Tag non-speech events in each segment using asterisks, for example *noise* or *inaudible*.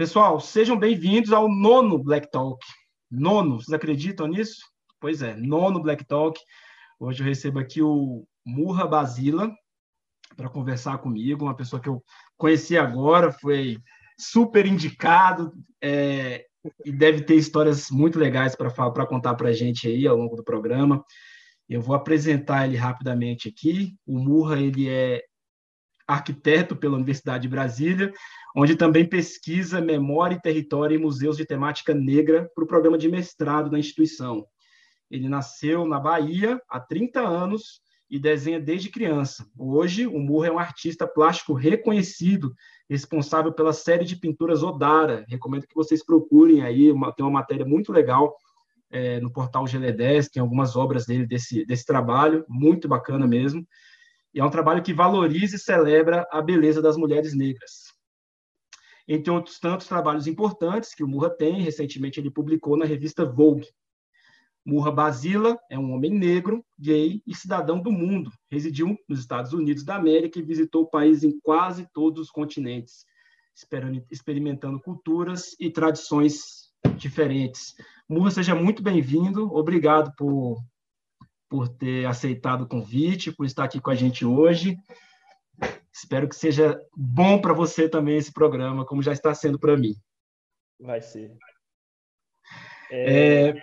Pessoal, sejam bem-vindos ao nono Black Talk. Nono, vocês acreditam nisso? Pois é, nono Black Talk. Hoje eu recebo aqui o Murra Basila para conversar comigo, uma pessoa que eu conheci agora, foi super indicado é, e deve ter histórias muito legais para contar para a gente aí ao longo do programa. Eu vou apresentar ele rapidamente aqui. O Murra ele é arquiteto pela Universidade de Brasília, onde também pesquisa memória e território em museus de temática negra para o programa de mestrado da instituição. Ele nasceu na Bahia há 30 anos e desenha desde criança. Hoje, o Murra é um artista plástico reconhecido, responsável pela série de pinturas Odara. Recomendo que vocês procurem aí, uma, tem uma matéria muito legal é, no portal GL10, tem algumas obras dele desse, desse trabalho, muito bacana mesmo. E é um trabalho que valoriza e celebra a beleza das mulheres negras. Entre outros tantos trabalhos importantes que o Murra tem, recentemente ele publicou na revista Vogue. Murra Basila é um homem negro, gay e cidadão do mundo. Residiu nos Estados Unidos da América e visitou o país em quase todos os continentes, experimentando culturas e tradições diferentes. Murra, seja muito bem-vindo. Obrigado por por ter aceitado o convite, por estar aqui com a gente hoje. Espero que seja bom para você também esse programa, como já está sendo para mim. Vai ser. É... É...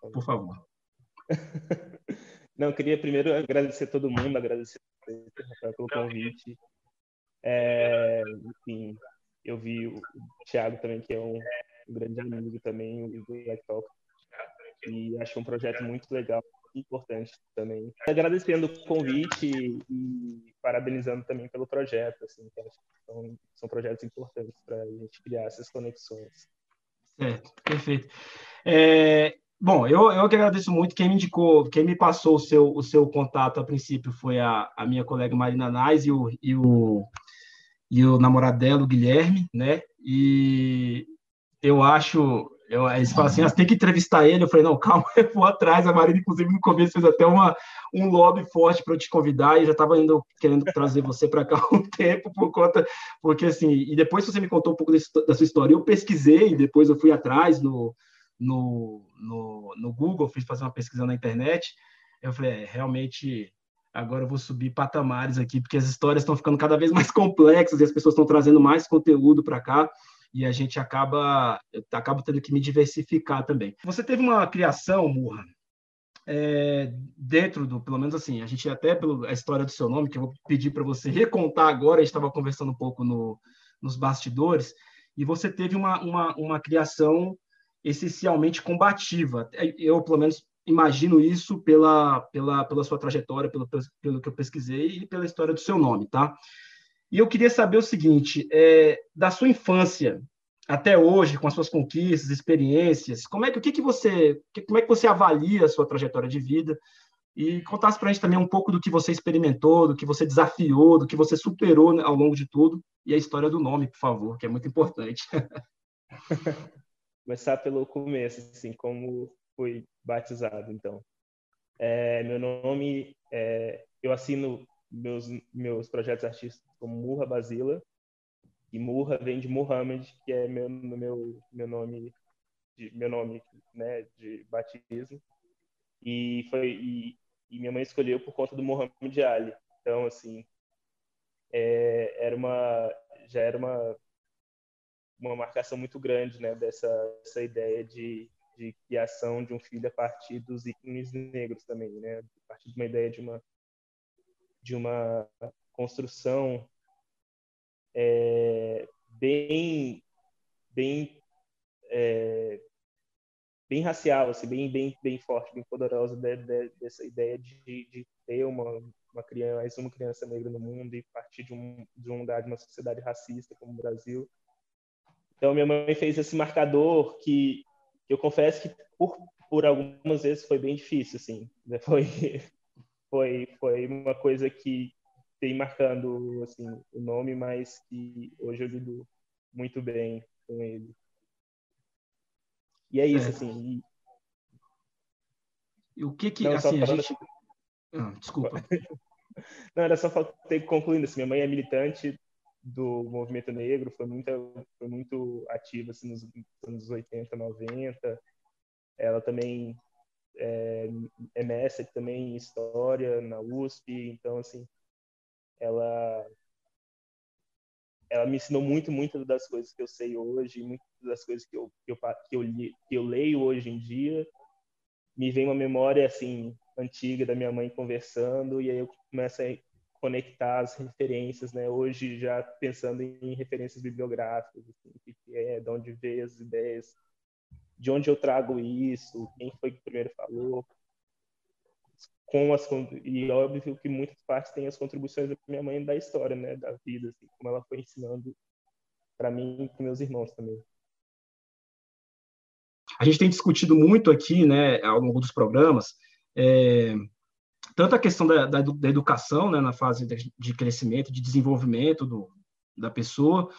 Por favor. *laughs* Não, eu queria primeiro agradecer a todo mundo, agradecer pelo convite. É, enfim, eu vi o Thiago também, que é um, grande amigo também, o Black Talk e acho um projeto muito legal importante também. Agradecendo o convite e parabenizando também pelo projeto, assim, que são, são projetos importantes para a gente criar essas conexões. Certo, perfeito. É, bom, eu, eu que agradeço muito. Quem me indicou, quem me passou o seu, o seu contato a princípio foi a, a minha colega Marina Nais e o, e o, e o namorado dela, o Guilherme, né? E eu acho eu, eles falam assim, ah, tem que entrevistar ele. Eu falei, não, calma, *laughs* eu vou atrás. A Marina, inclusive, no começo fez até uma, um lobby forte para eu te convidar e já estava indo querendo trazer você para cá *laughs* um tempo por conta, porque assim, e depois você me contou um pouco desse, da sua história. Eu pesquisei, depois eu fui atrás no, no, no, no Google, fiz fazer uma pesquisa na internet. Eu falei, é, realmente agora eu vou subir patamares aqui, porque as histórias estão ficando cada vez mais *laughs* complexas e as pessoas estão trazendo mais conteúdo para cá e a gente acaba, acaba tendo que me diversificar também. Você teve uma criação, Murra, é, dentro do, pelo menos assim, a gente até pela história do seu nome, que eu vou pedir para você recontar agora, a gente estava conversando um pouco no, nos bastidores, e você teve uma, uma, uma criação essencialmente combativa. Eu, pelo menos, imagino isso pela, pela, pela sua trajetória, pelo, pelo que eu pesquisei e pela história do seu nome, tá? E eu queria saber o seguinte: é, da sua infância até hoje, com as suas conquistas, experiências, como é que o que, que você, como é que você avalia a sua trajetória de vida? E contasse para a gente também um pouco do que você experimentou, do que você desafiou, do que você superou ao longo de tudo, e a história do nome, por favor, que é muito importante. *laughs* Começar pelo começo, assim, como fui batizado, então. É, meu nome, é, eu assino meus, meus projetos artísticos como Murra Basila, e Murra vem de Muhammad, que é meu, meu, meu nome de, meu nome né, de batismo. E foi e, e minha mãe escolheu por conta do Muhammad Ali. Então, assim, é, era uma já era uma uma marcação muito grande, né, dessa essa ideia de, de criação de um filho a partir dos ícones negros também, né, a partir de uma ideia de uma de uma construção é, bem bem é, bem racial assim bem bem bem forte bem poderosa de, de, dessa ideia de, de ter uma uma criança mais uma criança negra no mundo e partir de um de um lugar de uma sociedade racista como o Brasil então minha mãe fez esse marcador que, que eu confesso que por por algumas vezes foi bem difícil assim né? *laughs* foi foi foi uma coisa que tem marcando assim o nome, mas que hoje eu lido muito bem com ele. E é isso, é. assim. E... o que que, Não, assim, a gente... Ah, desculpa. *laughs* Não, era só ter concluindo, assim, minha mãe é militante do movimento negro, foi muito, foi muito ativa assim, nos anos 80, 90. Ela também é, é mestre também em história na USP, então assim, ela ela me ensinou muito, muito das coisas que eu sei hoje, muitas das coisas que eu, que eu, que eu, li, que eu leio hoje em dia. Me vem uma memória, assim, antiga da minha mãe conversando, e aí eu começo a conectar as referências, né? Hoje já pensando em referências bibliográficas, assim, que é, de onde veio as ideias, de onde eu trago isso, quem foi que primeiro falou, com as e óbvio que muitas partes têm as contribuições da minha mãe da história, né, da vida, assim, como ela foi ensinando para mim e para meus irmãos também. A gente tem discutido muito aqui, né, ao longo dos programas, é, tanto a questão da, da, da, educação, né, na fase de crescimento, de desenvolvimento do, da pessoa,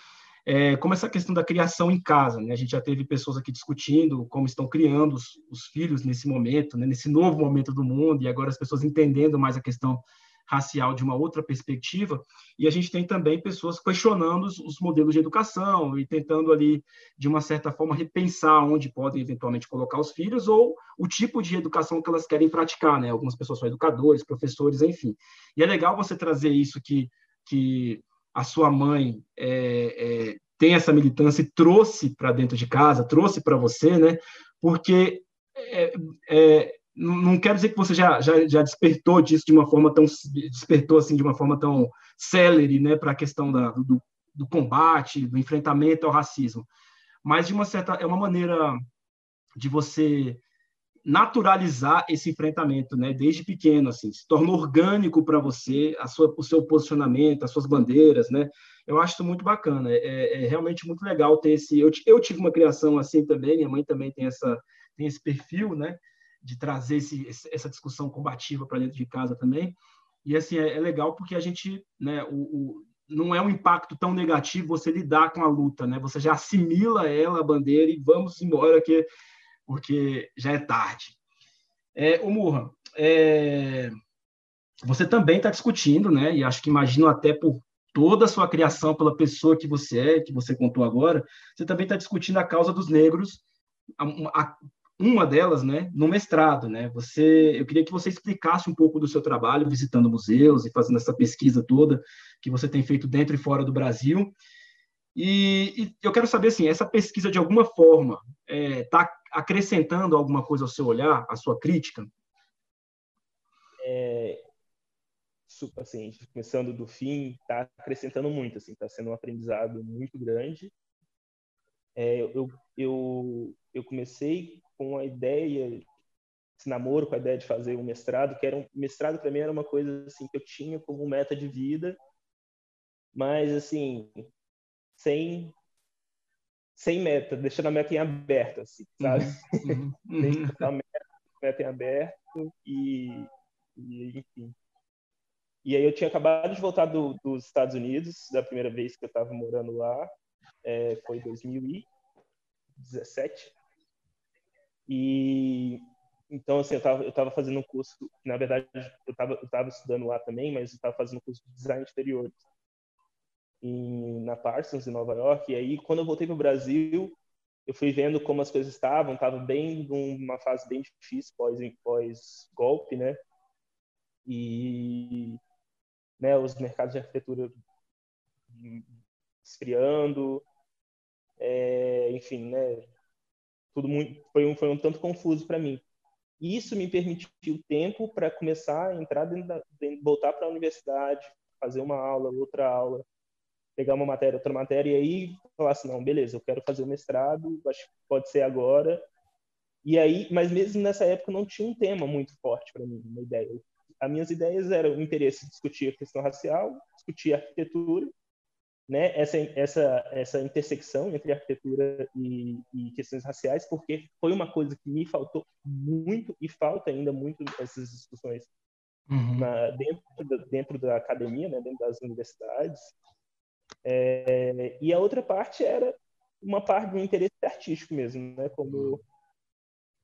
é, como essa questão da criação em casa. Né? A gente já teve pessoas aqui discutindo como estão criando os, os filhos nesse momento, né? nesse novo momento do mundo, e agora as pessoas entendendo mais a questão racial de uma outra perspectiva, e a gente tem também pessoas questionando os, os, modelos de educação e tentando ali, de uma certa forma, repensar onde podem eventualmente colocar os filhos ou o tipo de educação que elas querem praticar, né? Algumas pessoas são educadores, professores, enfim. E é legal você trazer isso que, que a sua mãe é, é, tem essa militância e trouxe para dentro de casa, trouxe para você, né? Porque é, é, não quero dizer que você já, já, já, despertou disso de uma forma tão despertou assim de uma forma tão célere, né, para a questão da, do, do combate, do enfrentamento ao racismo, mas de uma certa é uma maneira de você naturalizar esse enfrentamento, né, desde pequeno, assim, se torna orgânico para você, a sua, o seu posicionamento, as suas bandeiras, né, eu acho isso muito bacana, é, é, é realmente muito legal ter esse, eu, eu, tive uma criação assim também, minha mãe também tem essa, tem esse perfil, né, de trazer esse, essa discussão combativa para dentro de casa também, e assim, é, é legal porque a gente, né, o, o não é um impacto tão negativo você lidar com a luta, né? Você já assimila ela, a bandeira, e vamos embora, que porque já é tarde. É, o Murra, é, você também está discutindo, né? E acho que imagino até por toda a sua criação pela pessoa que você é, que você contou agora, você também está discutindo a causa dos negros, a, a, uma delas, né, no mestrado, né? Você, eu queria que você explicasse um pouco do seu trabalho visitando museus e fazendo essa pesquisa toda que você tem feito dentro e fora do Brasil. E, e eu quero saber assim, essa pesquisa de alguma forma está é, acrescentando alguma coisa ao seu olhar, à sua crítica? É, assim, começando do fim, está acrescentando muito, assim, está sendo um aprendizado muito grande. É, eu, eu, eu comecei com a ideia, esse namoro com a ideia de fazer um mestrado, que era um mestrado para mim era uma coisa assim que eu tinha como meta de vida, mas assim, sem sem meta, deixando a meta em aberto, assim, sabe? Uhum, *laughs* uhum. A meta, meta em aberto e, e, enfim. E aí eu tinha acabado de voltar do, dos Estados Unidos, da primeira vez que eu estava morando lá, é, foi 2017. E então assim, eu estava eu tava fazendo um curso, na verdade eu estava eu tava estudando lá também, mas eu estava fazendo um curso de design de interiores em, na Parsons, em Nova York. E aí, quando eu voltei para o Brasil, eu fui vendo como as coisas estavam. Estava bem numa fase bem difícil pós pós golpe, né? E né, os mercados de arquitetura esfriando, é, enfim, né? Tudo muito foi um foi um tanto confuso para mim. E isso me permitiu tempo para começar a entrar dentro da, voltar para a universidade, fazer uma aula, outra aula, pegar uma matéria, outra matéria, e aí falar assim, não, beleza, eu quero fazer o mestrado, acho que pode ser agora. E aí, mas mesmo nessa época não tinha um tema muito forte para mim, uma ideia. As minhas ideias eram o interesse em discutir a questão racial, discutir a arquitetura, né? Essa essa essa intersecção entre arquitetura e, e questões raciais, porque foi uma coisa que me faltou muito e falta ainda muito essas discussões uhum. na, dentro, da, dentro da academia, né? Dentro das universidades é, e a outra parte era uma parte do interesse artístico mesmo, né? Como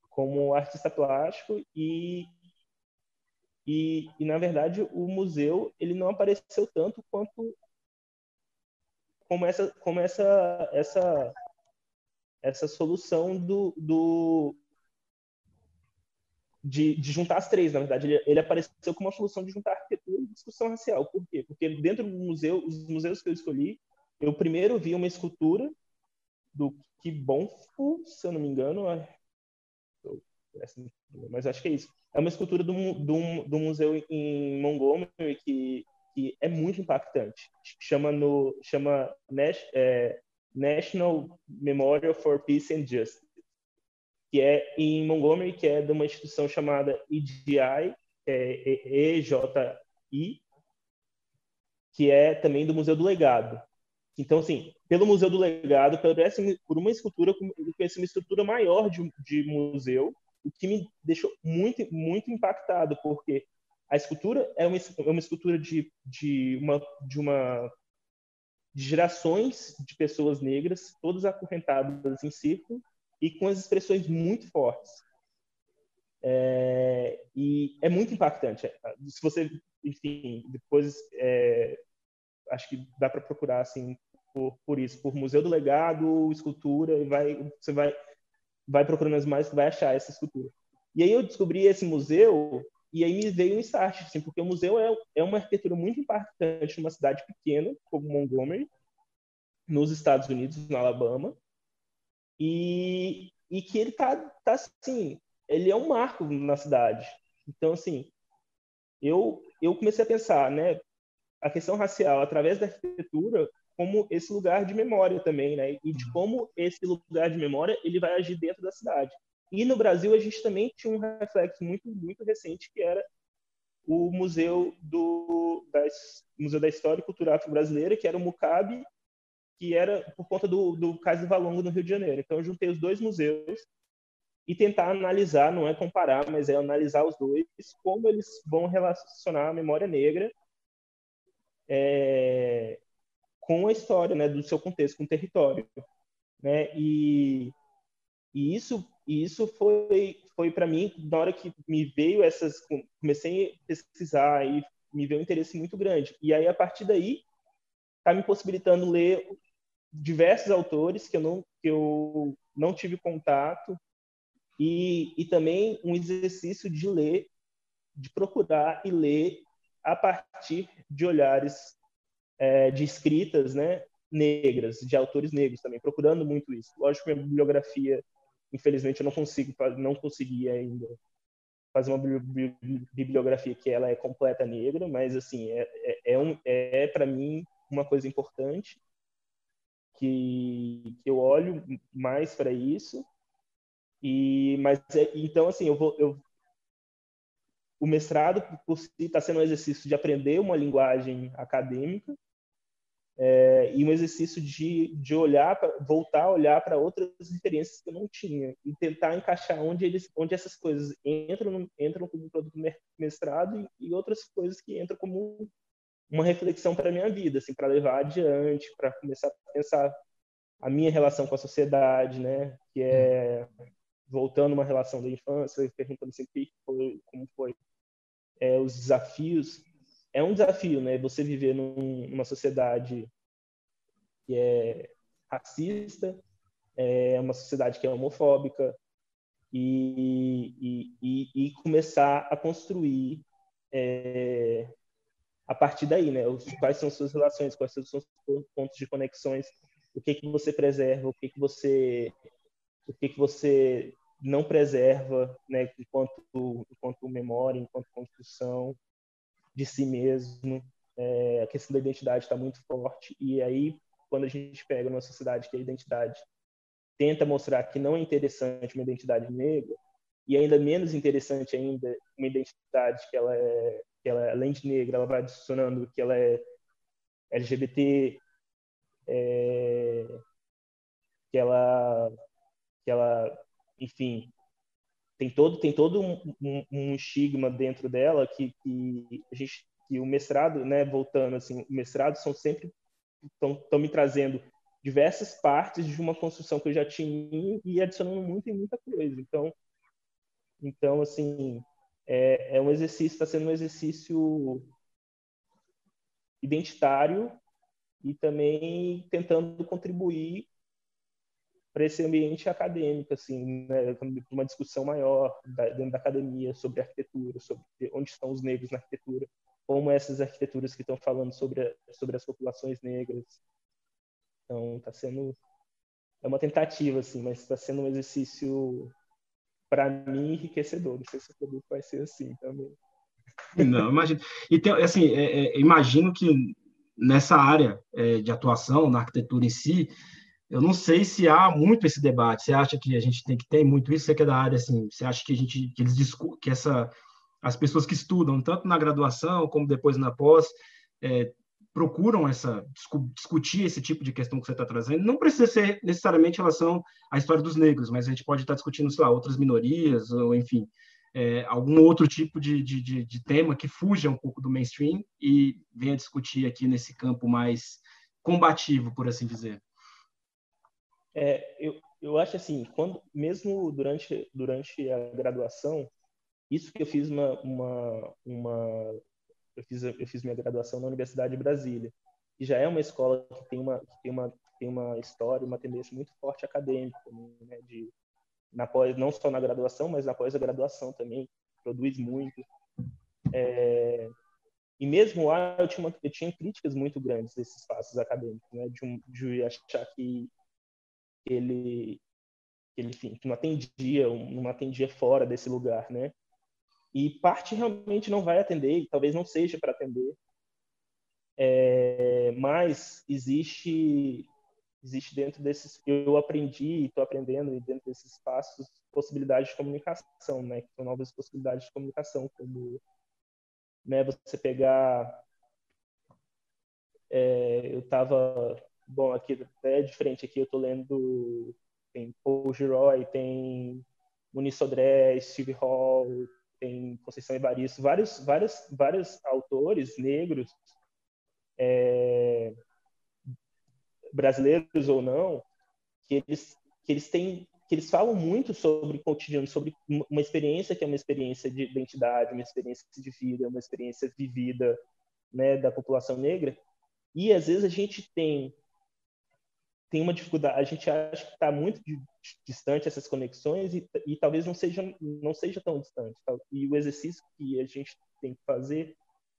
como artista plástico e, e, e na verdade o museu ele não apareceu tanto quanto como essa, como essa, essa, essa solução do, do de, de, juntar as três, na verdade. Ele, ele, apareceu como uma solução de juntar arquitetura e discussão racial. Por quê? Porque dentro do museu, os museus que eu escolhi, eu primeiro vi uma escultura do Kibonfu, se eu não me engano, mas acho que é isso. É uma escultura do, do, do museu em Montgomery que, que é muito impactante. Chama no chama Nash, é, National Memorial for Peace and Justice, que é em Montgomery, que é de uma instituição chamada EGI, é EJI, que é também do Museu do Legado. Então, assim, pelo Museu do Legado, por uma escultura, eu conheci uma estrutura maior de, de museu, o que me deixou muito, muito impactado, porque a escultura é uma, é uma escultura de, de, uma, de uma de gerações de pessoas negras, todas acorrentadas em círculo e com as expressões muito fortes. É, e é muito impactante. Se você, enfim, depois é, acho que dá para procurar assim por, por isso, por Museu do Legado, escultura, e vai, você vai, vai procurando as mais, vai achar essa escultura. E aí eu descobri esse museu e aí me veio um start, assim, porque o museu é, é uma arquitetura muito impactante numa cidade pequena, como Montgomery, nos Estados Unidos, no Alabama, e, e que ele tá, tá assim, ele é um marco na cidade. Então, assim, eu, eu comecei a pensar, né, a questão racial através da arquitetura como esse lugar de memória também, né? E de uhum. como esse lugar de memória ele vai agir dentro da cidade. E no Brasil a gente também tinha um reflexo muito muito recente que era o museu do da, museu da história e cultura afro-brasileira, que era o Mucabe, que era por conta do, do Cais do Valongo no Rio de Janeiro. Então eu juntei os dois museus e tentar analisar, não é comparar, mas é analisar os dois, como eles vão relacionar a memória negra é, com a história, né, do seu contexto, com o território, né? E, e isso isso foi foi para mim na hora que me veio essas comecei a pesquisar e me veio um interesse muito grande. E aí a partir daí está me possibilitando ler diversos autores que eu não que eu não tive contato e, e também um exercício de ler, de procurar e ler a partir de olhares é, de escritas né, negras, de autores negros também, procurando muito isso. Lógico que a bibliografia, infelizmente, eu não consigo, não consegui ainda fazer uma bibliografia que ela é completa negra, mas assim é, é, é, um, é para mim uma coisa importante que, que eu olho mais para isso. E mas é, então assim eu vou eu, o mestrado por si está sendo um exercício de aprender uma linguagem acadêmica é, e um exercício de, de olhar, pra, voltar a olhar para outras experiências que eu não tinha e tentar encaixar onde eles, onde essas coisas entram, entram como produto mestrado e, e outras coisas que entram como uma reflexão para minha vida, assim, para levar adiante, para começar a pensar a minha relação com a sociedade, né, que é voltando uma relação da infância, perguntando sempre foi, como foi é, os desafios é um desafio, né? Você viver num, numa sociedade que é racista, é uma sociedade que é homofóbica e, e, e, e começar a construir é, a partir daí, né? Quais são suas relações, quais são os pontos de conexões, o que que você preserva, o que que você, o que que você não preserva, né? Enquanto, enquanto memória, enquanto construção, de si mesmo, é, a questão da identidade está muito forte. E aí, quando a gente pega uma sociedade que a identidade tenta mostrar que não é interessante uma identidade negra, e ainda menos interessante ainda uma identidade que ela é, que ela, além de negra, ela vai adicionando que ela é LGBT, é, que ela, que ela, enfim, tem todo tem todo um, um, um estigma dentro dela que, que a gente que o mestrado né voltando assim o mestrado são sempre estão me trazendo diversas partes de uma construção que eu já tinha e adicionando muito e muita coisa. Então então assim é, é um exercício está sendo um exercício identitário e também tentando contribuir para esse ambiente acadêmico, assim, né, uma discussão maior dentro da academia sobre arquitetura, sobre onde estão os negros na arquitetura, como essas arquiteturas que estão falando sobre sobre as populações negras. Então, está sendo é uma tentativa, assim, mas está sendo um exercício para mim enriquecedor. Não sei se o produto vai ser assim também. Não, imagino. E tem, assim, é, é, imagino que nessa área é, de atuação, na arquitetura em si, eu não sei se há muito esse debate. Você acha que a gente tem que ter muito isso? Você que é da área, assim, você acha que a gente, que eles que essa, as pessoas que estudam tanto na graduação como depois na pós, é, procuram essa discutir esse tipo de questão que você está trazendo. Não precisa ser necessariamente em relação à história dos negros, mas a gente pode estar discutindo, sei lá, outras minorias ou enfim é, algum outro tipo de, de, de, tema que fuja um pouco do mainstream e venha discutir aqui nesse campo mais combativo, por assim dizer. É, eu, eu acho assim, quando mesmo durante durante a graduação, isso que eu fiz uma, uma, uma eu fiz eu fiz minha graduação na Universidade de Brasília, que já é uma escola que tem uma que tem uma tem uma história, uma tendência muito forte acadêmica, né, de na pós, não só na graduação, mas na pós-graduação também, produz muito. É, e mesmo lá eu tinha, uma, eu tinha críticas muito grandes desses espaços acadêmicos, né, de, um, de achar que ele, ele enfim, que não atendia, não atendia fora desse lugar, né? E parte realmente não vai atender, e talvez não seja para atender, é, mas existe existe dentro desses eu aprendi e estou aprendendo e dentro desses espaços possibilidades de comunicação, né? Que são novas possibilidades de comunicação, como né, você pegar é, eu estava bom aqui até de frente aqui eu estou lendo tem Paul Giroy, tem Muniz Sodré, Steve Hall, tem Conceição Evaristo, vários vários vários autores negros é, brasileiros ou não, que eles que eles têm que eles falam muito sobre cotidiano, sobre uma experiência que é uma experiência de identidade, uma experiência de vida, uma experiência vivida, né, da população negra. E às vezes a gente tem tem uma dificuldade, a gente acha que está muito distante essas conexões e, e, talvez não seja não seja tão distante. E o exercício que a gente tem que fazer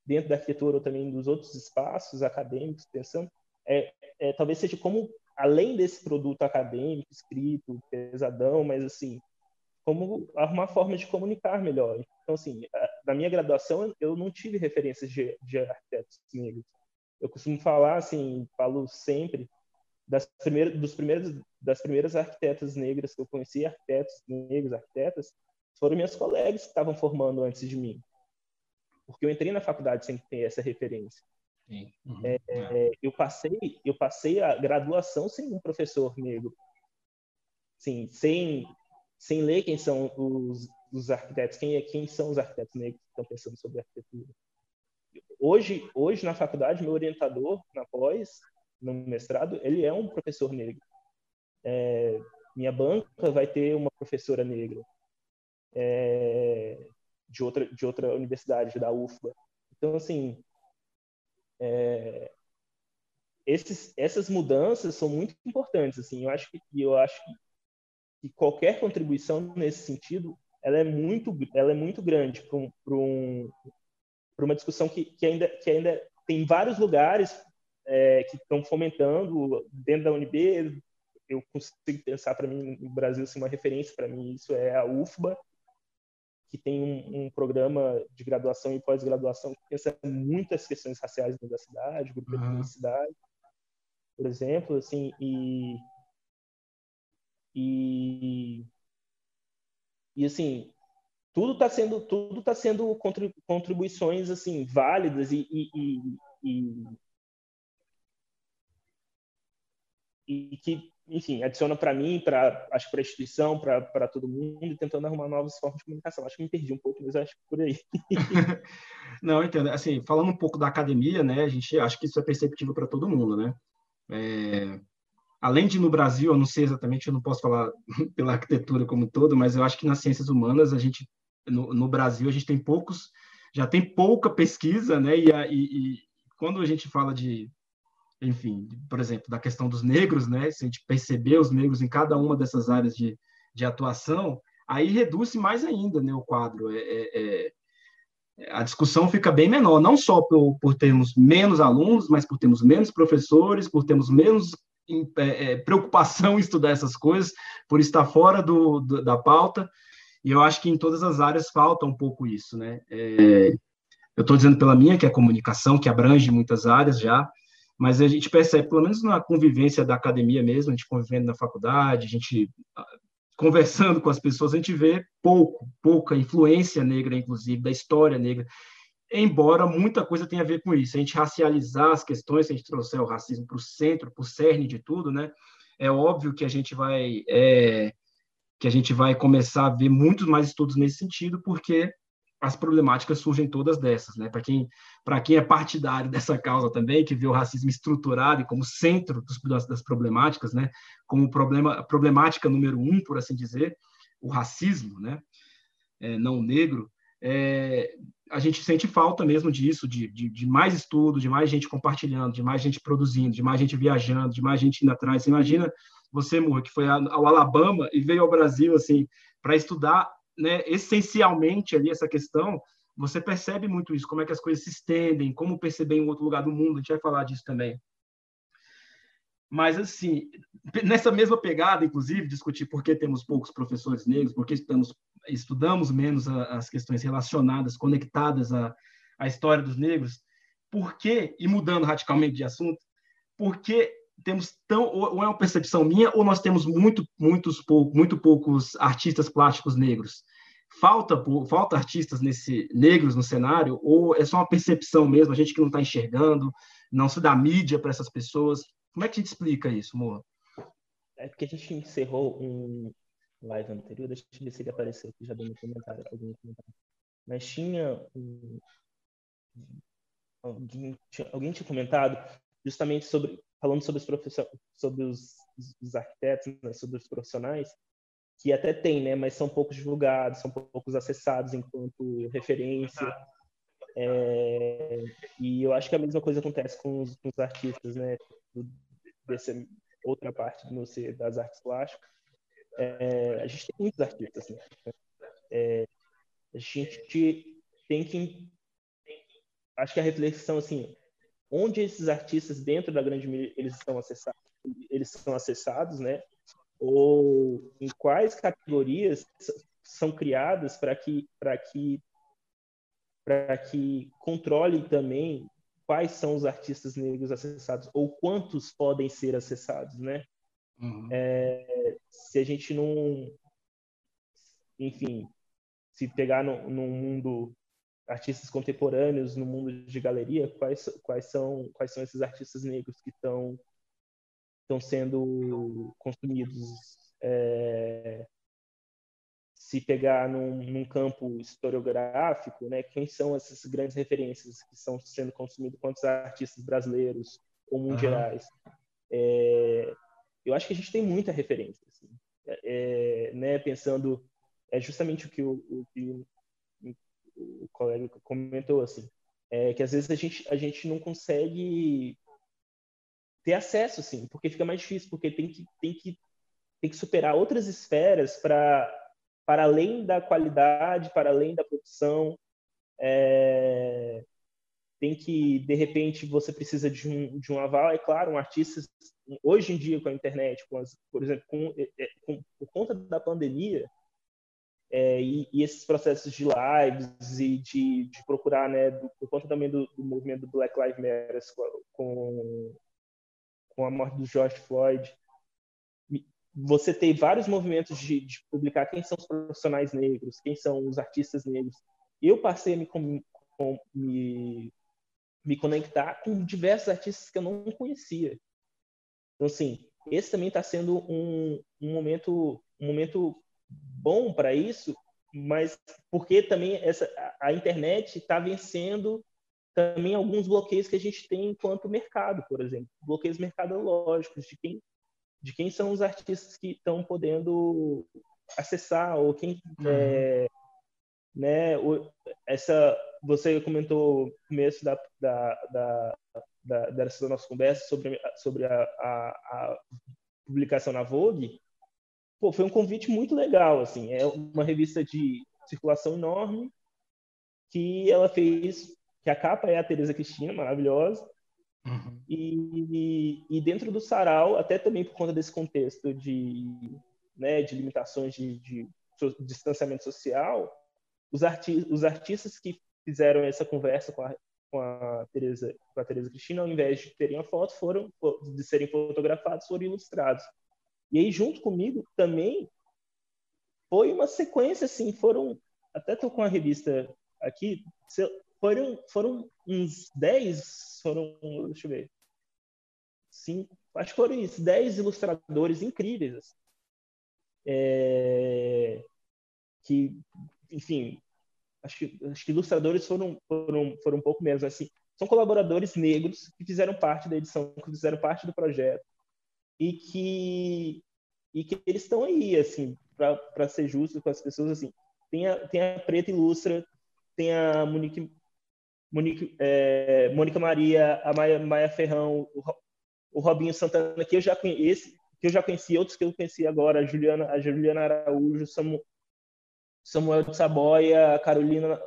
dentro da arquitetura ou também dos outros espaços acadêmicos, pensando, é, é, talvez seja como, além desse produto acadêmico, escrito, pesadão, mas assim, como arrumar formas de comunicar melhor. Então, assim, na minha graduação, eu não tive referências de, de arquitetos negros. Eu costumo falar, assim, falo sempre, das primeiras, dos primeiros, das primeiras arquitetas negras que eu conheci, arquitetos negros, arquitetas, foram minhas colegas que estavam formando antes de mim. Porque eu entrei na faculdade sem ter essa referência. Uhum. É, é, é. eu passei eu passei a graduação sem um professor negro sim sem sem ler quem são os, os arquitetos quem é quem são os arquitetos negros que estão pensando sobre arquitetura hoje hoje na faculdade meu orientador na pós no mestrado ele é um professor negro é, minha banca vai ter uma professora negra é, de outra de outra universidade da UFBA então assim é, esses, essas mudanças são muito importantes. Assim, eu acho que eu acho que qualquer contribuição nesse sentido ela é muito ela é muito grande para um, um, uma discussão que, que ainda que ainda tem vários lugares é, que estão fomentando dentro da UNB eu consigo pensar para mim no Brasil assim, uma referência para mim isso é a UFBA que tem um, um programa de graduação e pós-graduação que pensa muitas questões raciais da cidade, grupo uhum. de etnicidade, por exemplo, assim, e, e, e assim, tudo está sendo tudo tá sendo contribuições assim válidas e, e, e, e, e que enfim, adiciona para mim, para acho para a instituição, para todo mundo, tentando arrumar novas formas de comunicação. Acho que me perdi um pouco, mas acho que por aí. *laughs* Não, entendo. Assim, falando um pouco da academia, né, a gente acha que isso é perceptível para todo mundo, né? É, além de no Brasil, eu não sei exatamente, eu não posso falar *laughs* pela arquitetura como todo, mas eu acho que nas ciências humanas a gente no, no Brasil a gente tem poucos, já tem pouca pesquisa, né? E, e, e quando a gente fala de enfim, por exemplo, da questão dos negros, né? Se a gente perceber os negros em cada uma dessas áreas de, de atuação, aí reduz mais ainda né, o quadro. É, é, é, a discussão fica bem menor, não só por, por termos menos alunos, mas por termos menos professores, por termos menos é, é, preocupação em estudar essas coisas, por estar fora do, do, da pauta. E eu acho que em todas as áreas falta um pouco isso, né? É, eu estou dizendo pela minha, que é a comunicação, que abrange muitas áreas já, mas a gente percebe, pelo menos na convivência da academia mesmo, a gente convivendo na faculdade, a gente ah, conversando com as pessoas, a gente vê pouco, pouca influência negra, inclusive, da história negra, embora muita coisa tenha a ver com isso. A gente racializar as questões, se a gente trouxer o racismo para o centro, para o cerne de tudo, né? É óbvio que a gente vai é, que a gente vai começar a ver muitos mais estudos nesse sentido, porque as problemáticas surgem todas dessas, né? Para quem, quem é partidário *laughs* dessa causa também, que vê o racismo estruturado e como centro dos, das problemáticas, né? Como problema, problemática número um, por assim dizer, o racismo, né? É, não negro, é, a gente sente falta mesmo disso, de, de, de, mais estudo, de mais gente compartilhando, de mais gente produzindo, de mais gente viajando, de mais gente indo atrás. Você imagina você, Murra, que foi ao Alabama e veio ao Brasil assim para estudar né, essencialmente ali essa questão, você percebe muito isso, como é que as coisas se estendem, como perceber em outro lugar do mundo, a gente vai falar disso também. Mas, assim, nessa mesma pegada, inclusive, discutir por que temos poucos professores negros, por que estamos, estudamos menos as questões relacionadas, conectadas à, à história dos negros, por que, e mudando radicalmente de assunto, por que temos tão ou é uma percepção minha ou nós temos muito muitos muito poucos artistas plásticos negros falta falta artistas nesse negros no cenário ou é só uma percepção mesmo a gente que não está enxergando não se dá mídia para essas pessoas como é que a gente explica isso Moa? é porque a gente encerrou um live anterior deixa eu ver se ele apareceu aqui já deu um comentário, comentário. mas tinha um alguém, alguém tinha comentado justamente sobre falando sobre os sobre os, os arquitetos, né, sobre os profissionais, que até tem, né, mas são poucos divulgados, são poucos acessados enquanto referência. É, e eu acho que a mesma coisa acontece com os, com os artistas, né, dessa outra parte do museu das artes plásticas. É, a gente tem muitos artistas, né? É, a gente tem que acho que a reflexão assim onde esses artistas dentro da grande mídia eles estão acessados, eles são acessados, né? Ou em quais categorias são criadas para que para que para que controle também quais são os artistas negros acessados ou quantos podem ser acessados, né? Uhum. É, se a gente não, enfim, se pegar no, num mundo artistas contemporâneos no mundo de galeria, quais, quais, são, quais são esses artistas negros que estão estão sendo consumidos. É, se pegar num, num, campo historiográfico, né, quem são essas grandes referências que estão sendo consumidos, quantos artistas brasileiros ou mundiais? Uhum. É, eu acho que a gente tem muita referência. Assim, é, né, pensando é justamente o que o, o que o colega comentou assim, é que às vezes a gente a gente não consegue ter acesso assim, porque fica mais difícil, porque tem que tem que tem que superar outras esferas para para além da qualidade, para além da produção, é, tem que de repente você precisa de um de um aval, é claro, um artista hoje em dia com a internet, com as, por exemplo, com, é, é, com, por conta da pandemia, é, e, e, esses processos de lives e de, de procurar, né, do, por conta também do, do, movimento do Black Lives Matter com, com a morte do George Floyd, você tem vários movimentos de, de, publicar quem são os profissionais negros, quem são os artistas negros. Eu passei a me, com, me, me conectar com diversos artistas que eu não conhecia. Então, assim, esse também está sendo um, um momento um momento bom para isso, mas porque também essa, a internet está vencendo também alguns bloqueios que a gente tem enquanto mercado, por exemplo, bloqueios mercadológicos de quem de quem são os artistas que estão podendo acessar ou quem uhum. é, né essa você comentou no começo da, da, da, da, dessa nossa conversa sobre, sobre a, a, a publicação na Vogue, pô, foi um convite muito legal, assim, é uma revista de circulação enorme que ela fez, que a capa é a Teresa Cristina, maravilhosa, uhum. e, e, dentro do sarau, até também por conta desse contexto de, né, de limitações de, de, de distanciamento social, os, arti os artistas que fizeram essa conversa com a, com a Teresa com a Teresa Cristina, ao invés de terem a foto, foram de serem fotografados, foram ilustrados. E aí junto comigo também foi uma sequência assim, foram até tô com a revista aqui, foram foram uns 10, foram, deixa eu ver. Cinco, acho que foram isso, 10 ilustradores incríveis. Assim. É, que, enfim, acho que, acho que ilustradores foram, foram, foram um pouco menos, assim, são colaboradores negros que fizeram parte da edição, que fizeram parte do projeto e que e que eles estão aí, assim, para ser justo com as pessoas, assim, tem a, tem a Preta Ilustra, tem a Monique, Monique é, Mônica Maria, a Maia, Maia Ferrão, o, o Robinho Santana, que eu já conheci, que eu já conheci, outros que eu conheci agora, a Juliana, a Juliana Araújo, Samu, Samuel de Saboia, a Carolina,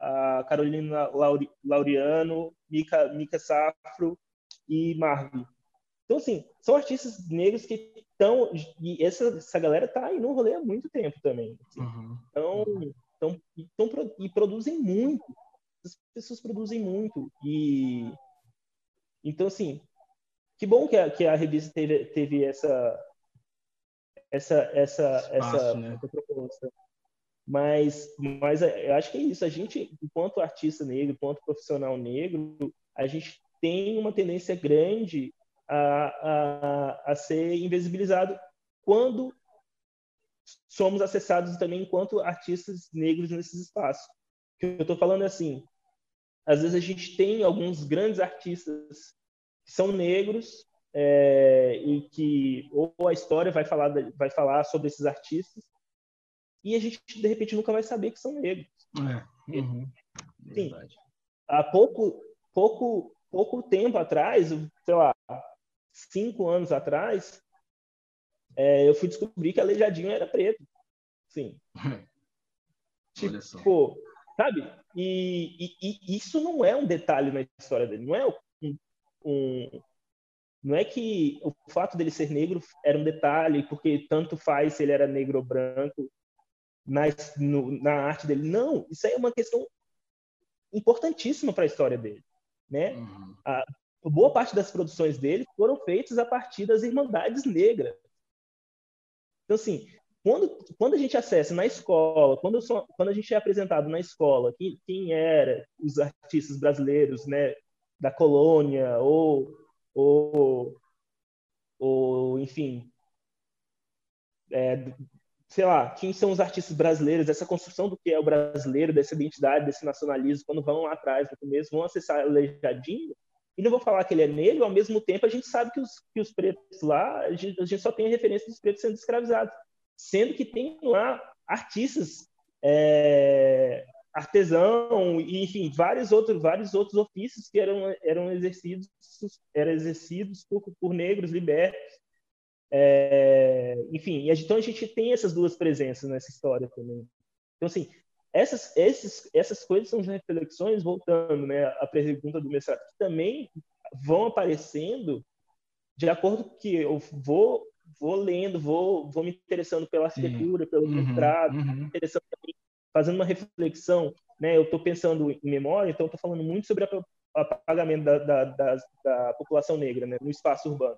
a Carolina Lauri, Laureano, Mica, Mica Safro e Marvi. Então, assim, são artistas negros que estão. E essa, essa galera tá aí no rolê há muito tempo também. Assim. Uhum. Então, então, então, e produzem muito. As pessoas produzem muito. E. Então, assim, que bom que a, que a revista teve, teve essa. Essa, essa, Espaço, essa, né? essa proposta. Mas, mas eu acho que é isso. A gente, enquanto artista negro, enquanto profissional negro, a gente tem uma tendência grande a, a, a ser invisibilizado quando somos acessados também enquanto artistas negros nesses espaços. O que eu estou falando é assim, às vezes a gente tem alguns grandes artistas que são negros é, e que ou a história vai falar vai falar sobre esses artistas e a gente de repente nunca vai saber que são negros. É. Uhum. Sim. Há pouco, pouco, pouco tempo atrás, sei lá, cinco anos atrás, é, eu fui descobrir que a Aleijadinho era preto. Sim. *laughs* tipo, sabe? E, e, e, isso não é um detalhe na história dele. Não é um, um, não é que o fato dele ser negro era um detalhe, porque tanto faz se ele era negro ou branco na, no, na arte dele. Não, isso aí é uma questão importantíssima para a história dele. Né? Uhum. A, boa parte das produções dele foram feitas a partir das Irmandades Negras. Então, assim, quando, quando a gente acessa na escola, quando, sou, quando a gente é apresentado na escola quem, quem era os artistas brasileiros né, da colônia, ou, ou, ou enfim, é, sei lá, quem são os artistas brasileiros, essa construção do que é o brasileiro, dessa identidade, desse nacionalismo, quando vão lá atrás, no começo, vão acessar Aleijadinho, e não vou falar que ele é negro, ao mesmo tempo a gente sabe que os, que os pretos lá, a gente, a gente só tem a referência dos pretos sendo escravizados, sendo que tem lá artistas, é, artesão, e, enfim, vários outros, vários outros ofícios que eram, eram exercidos, eram exercidos por, por negros libertos, é, enfim, então a gente tem essas duas presenças nessa história também. Então, assim, essas, esses, essas coisas são reflexões, voltando né, à pergunta do mestrado, que também vão aparecendo de acordo com que eu vou, vou lendo, vou, vou me interessando pela arquitetura, pelo uhum, mestrado, uhum. interessando fazendo uma reflexão. Né, eu estou pensando em memória, então estou falando muito sobre o apagamento da, da, da, da população negra né, no espaço urbano.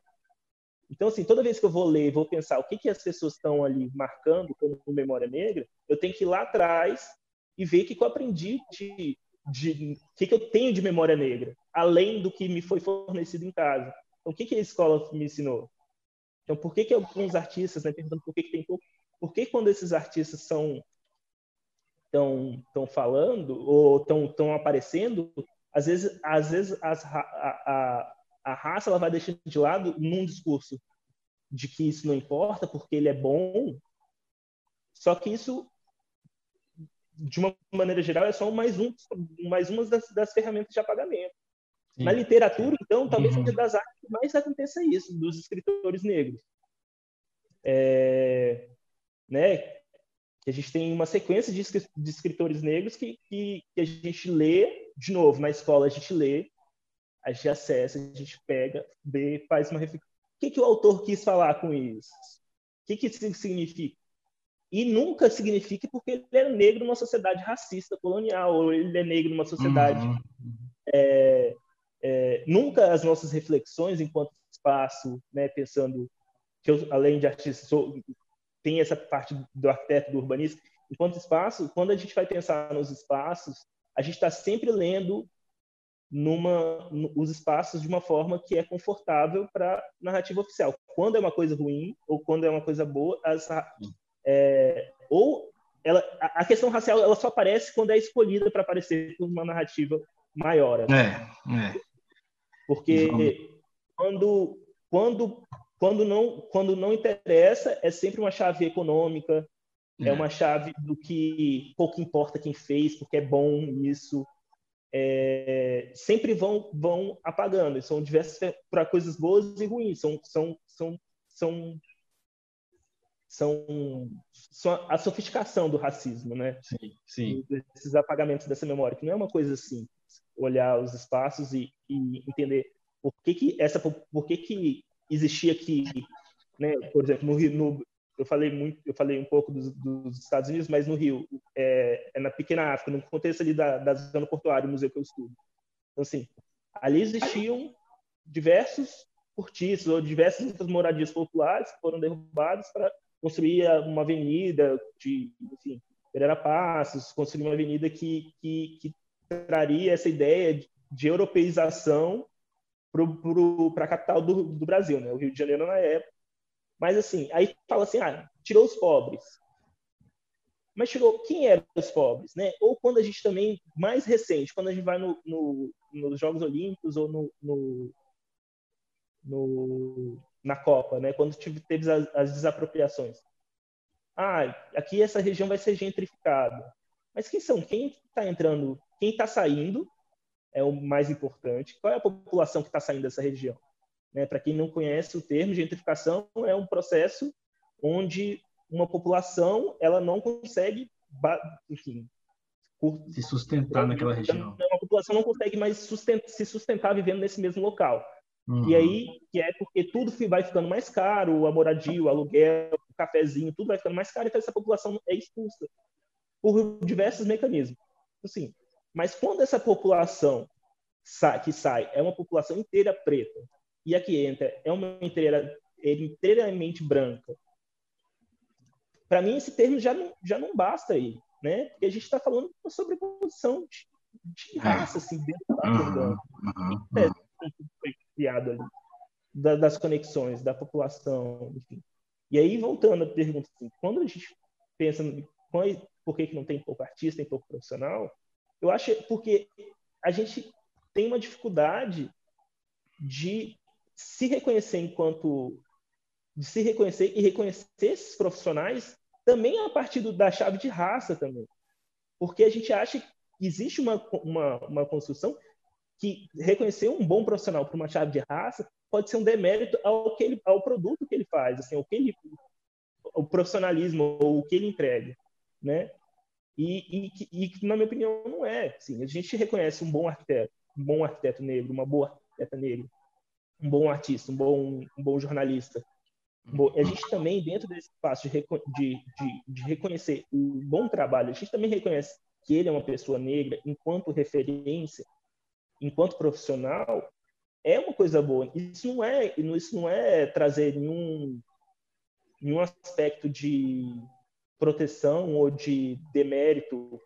Então, assim, toda vez que eu vou ler, vou pensar o que, que as pessoas estão ali marcando como memória negra, eu tenho que ir lá atrás e ver o que, que eu aprendi de, de o que, que eu tenho de memória negra, além do que me foi fornecido em casa. Então, o que, que a escola me ensinou? Então, por que, que alguns artistas, né, perguntando por que, que tem pouco, por que quando esses artistas são estão estão falando ou estão estão aparecendo, às vezes às vezes as, a, a, a raça ela vai deixando de lado num discurso de que isso não importa porque ele é bom. Só que isso, de uma maneira geral, é só mais um, mais uma das, das ferramentas de apagamento. Sim. Na literatura, então, talvez uhum. seja das artes que mais aconteça isso, dos escritores negros. É, né, a gente tem uma sequência de, de escritores negros que, que, que, a gente lê, de novo, na escola a gente lê, a gente acessa, a gente pega, vê, faz uma reflexão. O que, que o autor quis falar com isso? O que, que isso significa? E nunca significa porque ele é negro numa sociedade racista, colonial, ou ele é negro numa sociedade uhum. é, é, nunca as nossas reflexões enquanto espaço, né, pensando que eu, além de artista, sou, tem essa parte do arquiteto, do urbanista, enquanto espaço, quando a gente vai pensar nos espaços, a gente está sempre lendo numa os espaços de uma forma que é confortável para narrativa oficial. Quando é uma coisa ruim ou quando é uma coisa boa, as, é, ou ela, a questão racial ela só aparece quando é escolhida para aparecer por uma narrativa maior. Assim. É, é. Porque quando, quando, quando, não, quando não interessa, é sempre uma chave econômica, é, é uma chave do que pouco importa quem fez, porque é bom isso. É, sempre vão, vão apagando. São diversas para coisas boas e ruins. São, são, são, são, são, são a sofisticação do racismo, né? Sim, sim. Esses apagamentos dessa memória, que não é uma coisa assim olhar os espaços e, e entender por que, que essa por que, que existia aqui, né? Por exemplo, no Rio, no, eu falei muito, eu falei um pouco dos, dos Estados Unidos, mas no Rio é, é, na pequena África, no contexto ali da, da zona portuária, o museu que eu estudo. Então assim, ali existiam diversos cortiços ou diversas moradias populares que foram derrubadas para construir uma avenida de, enfim, Pereira Passos, construir uma avenida que, que, que traria essa ideia de europeização para a capital do, do, Brasil, né? o Rio de Janeiro na época. Mas assim, aí fala assim, ah, tirou os pobres. Mas tirou quem eram os pobres, né? Ou quando a gente também, mais recente, quando a gente vai no, no, nos Jogos Olímpicos ou no, no, no na Copa, né? Quando teve as, as desapropriações. Ah, aqui essa região vai ser gentrificada. Mas quem são? Quem está entrando quem está saindo é o mais importante. Qual é a população que está saindo dessa região? Né? Para quem não conhece o termo, gentrificação é um processo onde uma população ela não consegue, enfim, se sustentar naquela região. Uma população não consegue mais sustentar, se sustentar vivendo nesse mesmo local. Uhum. E aí, que é porque tudo vai ficando mais caro, a moradia, o aluguel, o cafezinho, tudo vai ficando mais caro, então essa população é expulsa por diversos mecanismos. Assim, mas quando essa população que sai é uma população inteira preta e a que entra é uma inteira, inteiramente branca, para mim esse termo já não, já não basta aí, né? Porque a gente está falando sobre posição de, de, raça, assim, dentro da uhum, uhum, é, foi criado ali, da, das conexões da população, enfim. E aí, voltando à pergunta, assim, quando a gente pensa no, por que, que não tem pouco artista, tem pouco profissional, eu acho porque a gente tem uma dificuldade de se reconhecer enquanto de se reconhecer e reconhecer esses profissionais também a partir do, da chave de raça também, porque a gente acha que existe uma, uma, uma construção que reconhecer um bom profissional por uma chave de raça pode ser um demérito ao que ele, ao produto que ele faz, assim, o que ele, o profissionalismo ou o que ele entrega, né? E, e, e, na minha opinião, não é. Assim, a gente reconhece um bom arquiteto, um bom arquiteto negro, uma boa arquiteta negra, um bom artista, um bom, um bom jornalista. Bom, a gente também, dentro desse espaço de, de, de, de reconhecer o bom trabalho, a gente também reconhece que ele é uma pessoa negra enquanto referência, enquanto profissional, é uma coisa boa. Isso não é, isso não é trazer nenhum, nenhum aspecto de proteção ou de demérito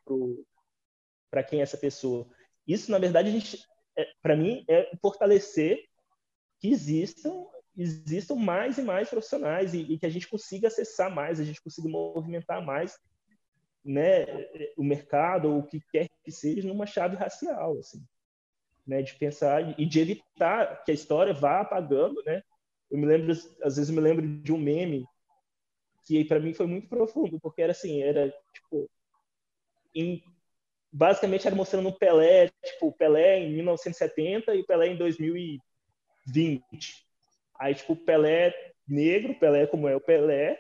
para quem é essa pessoa. Isso, na verdade, é, para mim, é fortalecer que existam existam mais e mais profissionais e, e, que a gente consiga acessar mais, a gente consiga movimentar mais né, o mercado ou o que quer que seja numa chave racial, assim, né, de pensar e de evitar que a história vá apagando, né? Eu me lembro, às vezes me lembro de um meme que para mim foi muito profundo, porque era assim, era tipo em basicamente era mostrando o Pelé, tipo, Pelé em 1970 e o Pelé em 2020. Aí, tipo, Pelé negro, Pelé como é o Pelé,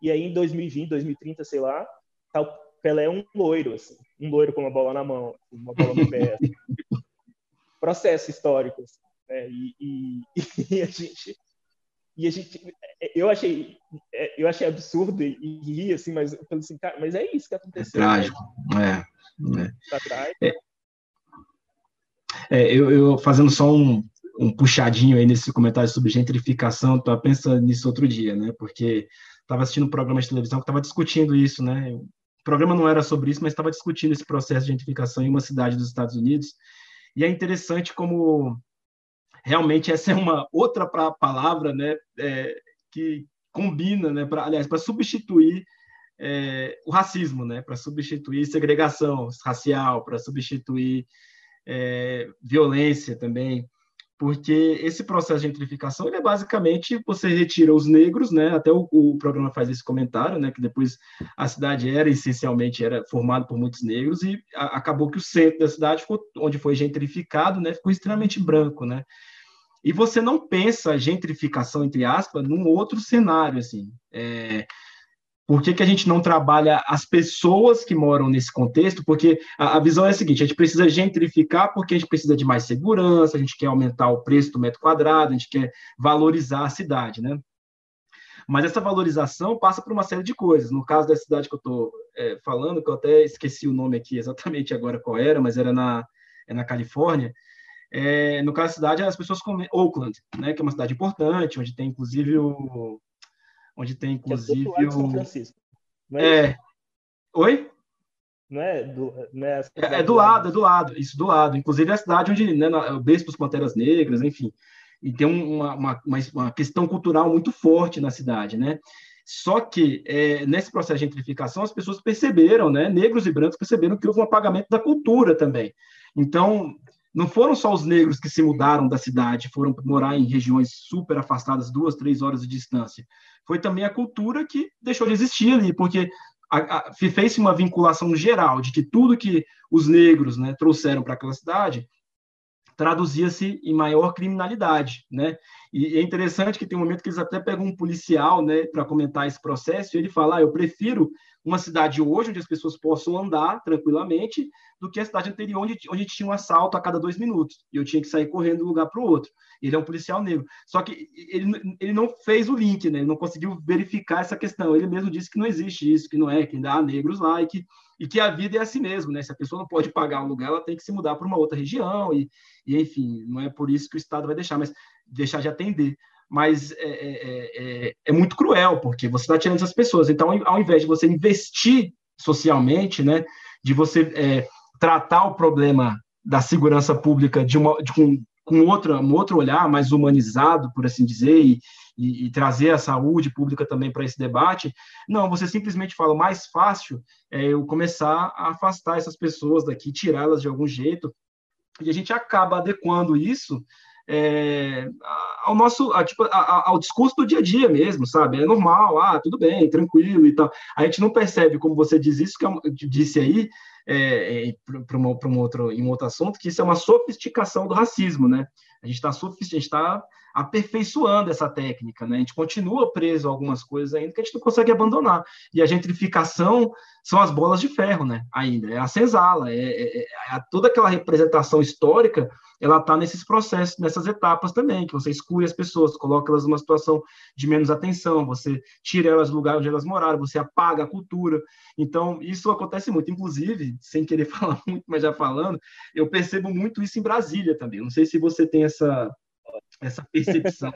e aí em 2020, 2030, sei lá, tá o Pelé um loiro, assim, um loiro com uma bola na mão, uma bola no pé. *laughs* Assim. Processo histórico. Assim, né? e, e, *laughs* e, a gente e a gente eu achei eu achei absurdo e, e ri assim mas falei assim cara, mas é isso que aconteceu é trágico né? é, é. é eu, eu, fazendo só um, um puxadinho aí nesse comentário sobre gentrificação estava pensando nisso outro dia né porque estava assistindo um programa de televisão que estava discutindo isso né o programa não era sobre isso mas estava discutindo esse processo de gentrificação em uma cidade dos Estados Unidos e é interessante como realmente essa é uma outra pra, palavra né, é, que combina, né, pra, aliás, para substituir é, o racismo, né, para substituir segregação racial, para substituir é, violência também porque esse processo de gentrificação ele é basicamente você retira os negros, né? Até o, o, programa faz esse comentário, né? Que depois a cidade era essencialmente era formada por muitos negros e a, acabou que o centro da cidade, ficou, onde foi gentrificado, né? Ficou extremamente branco, né? E você não pensa a gentrificação entre aspas num outro cenário assim. É, por que, que a gente não trabalha as pessoas que moram nesse contexto? Porque a, a, visão é a seguinte: a gente precisa gentrificar porque a gente precisa de mais segurança, a gente quer aumentar o preço do metro quadrado, a gente quer valorizar a cidade, né? Mas essa valorização passa por uma série de coisas. No caso da cidade que eu estou é, falando, que eu até esqueci o nome aqui exatamente agora qual era, mas era na, é na Califórnia. É, no caso da cidade, as pessoas comem Oakland, né, que é uma cidade importante, onde tem inclusive o, onde tem inclusive é do São Francisco. É, é... Oi? Não é do, não é, é, é, do lado, é do lado, isso do lado. Inclusive é a cidade onde, né, o Bispo Panteras Negras, enfim, e tem uma, uma, uma, questão cultural muito forte na cidade, né? Só que é, nesse processo de gentrificação as pessoas perceberam, né, negros e brancos perceberam que houve um apagamento da cultura também. Então não foram só os negros que se mudaram da cidade, foram morar em regiões super afastadas, duas, três horas de distância foi também a cultura que deixou de existir ali, porque fez-se uma vinculação geral de que tudo que os negros né, trouxeram para aquela cidade traduzia-se em maior criminalidade, né? E é interessante que tem um momento que eles até pegam um policial, né, para comentar esse processo, e ele fala: ah, "Eu prefiro uma cidade hoje onde as pessoas possam andar tranquilamente do que a cidade anterior onde, onde tinha um assalto a cada dois minutos e eu tinha que sair correndo de um lugar para o outro. Ele é um policial negro. Só que ele, ele não fez o link, né? Ele não conseguiu verificar essa questão. Ele mesmo disse que não existe isso, que não é, que ainda há negros lá e que, e que a vida é assim mesmo, né? Se a pessoa não pode pagar um lugar, ela tem que se mudar para uma outra região e, e, enfim, não é por isso que o Estado vai deixar, mas deixar de atender. Mas é, é, é, é muito cruel, porque você está tirando essas pessoas. Então, ao invés de você investir socialmente, né, de você é, tratar o problema da segurança pública de, uma, de um, com outra, um outro olhar mais humanizado, por assim dizer, e, e, e trazer a saúde pública também para esse debate. Não, você simplesmente fala, mais fácil é eu começar a afastar essas pessoas daqui, tirá-las de algum jeito, e a gente acaba adequando isso é, ao nosso a, tipo, a, ao discurso do dia a dia mesmo, sabe? É normal, ah, tudo bem, tranquilo e tal. A gente não percebe, como você diz isso que eu é disse aí, é, é, para um outro, em um outro assunto, que isso é uma sofisticação do racismo, né? A gente está está aperfeiçoando essa técnica, né? A gente continua preso a algumas coisas ainda que a gente não consegue abandonar. E a gentrificação são as bolas de ferro, né? Ainda é a senzala, é, é, é toda aquela representação histórica ela está nesses processos, nessas etapas também, que você exclui as pessoas, coloca elas numa situação de menos atenção, você tira elas do lugar onde elas moraram, você apaga a cultura. Então, isso acontece muito. Inclusive, sem querer *laughs* falar muito, mas já falando, eu percebo muito isso em Brasília também. Não sei se você tem essa, essa percepção.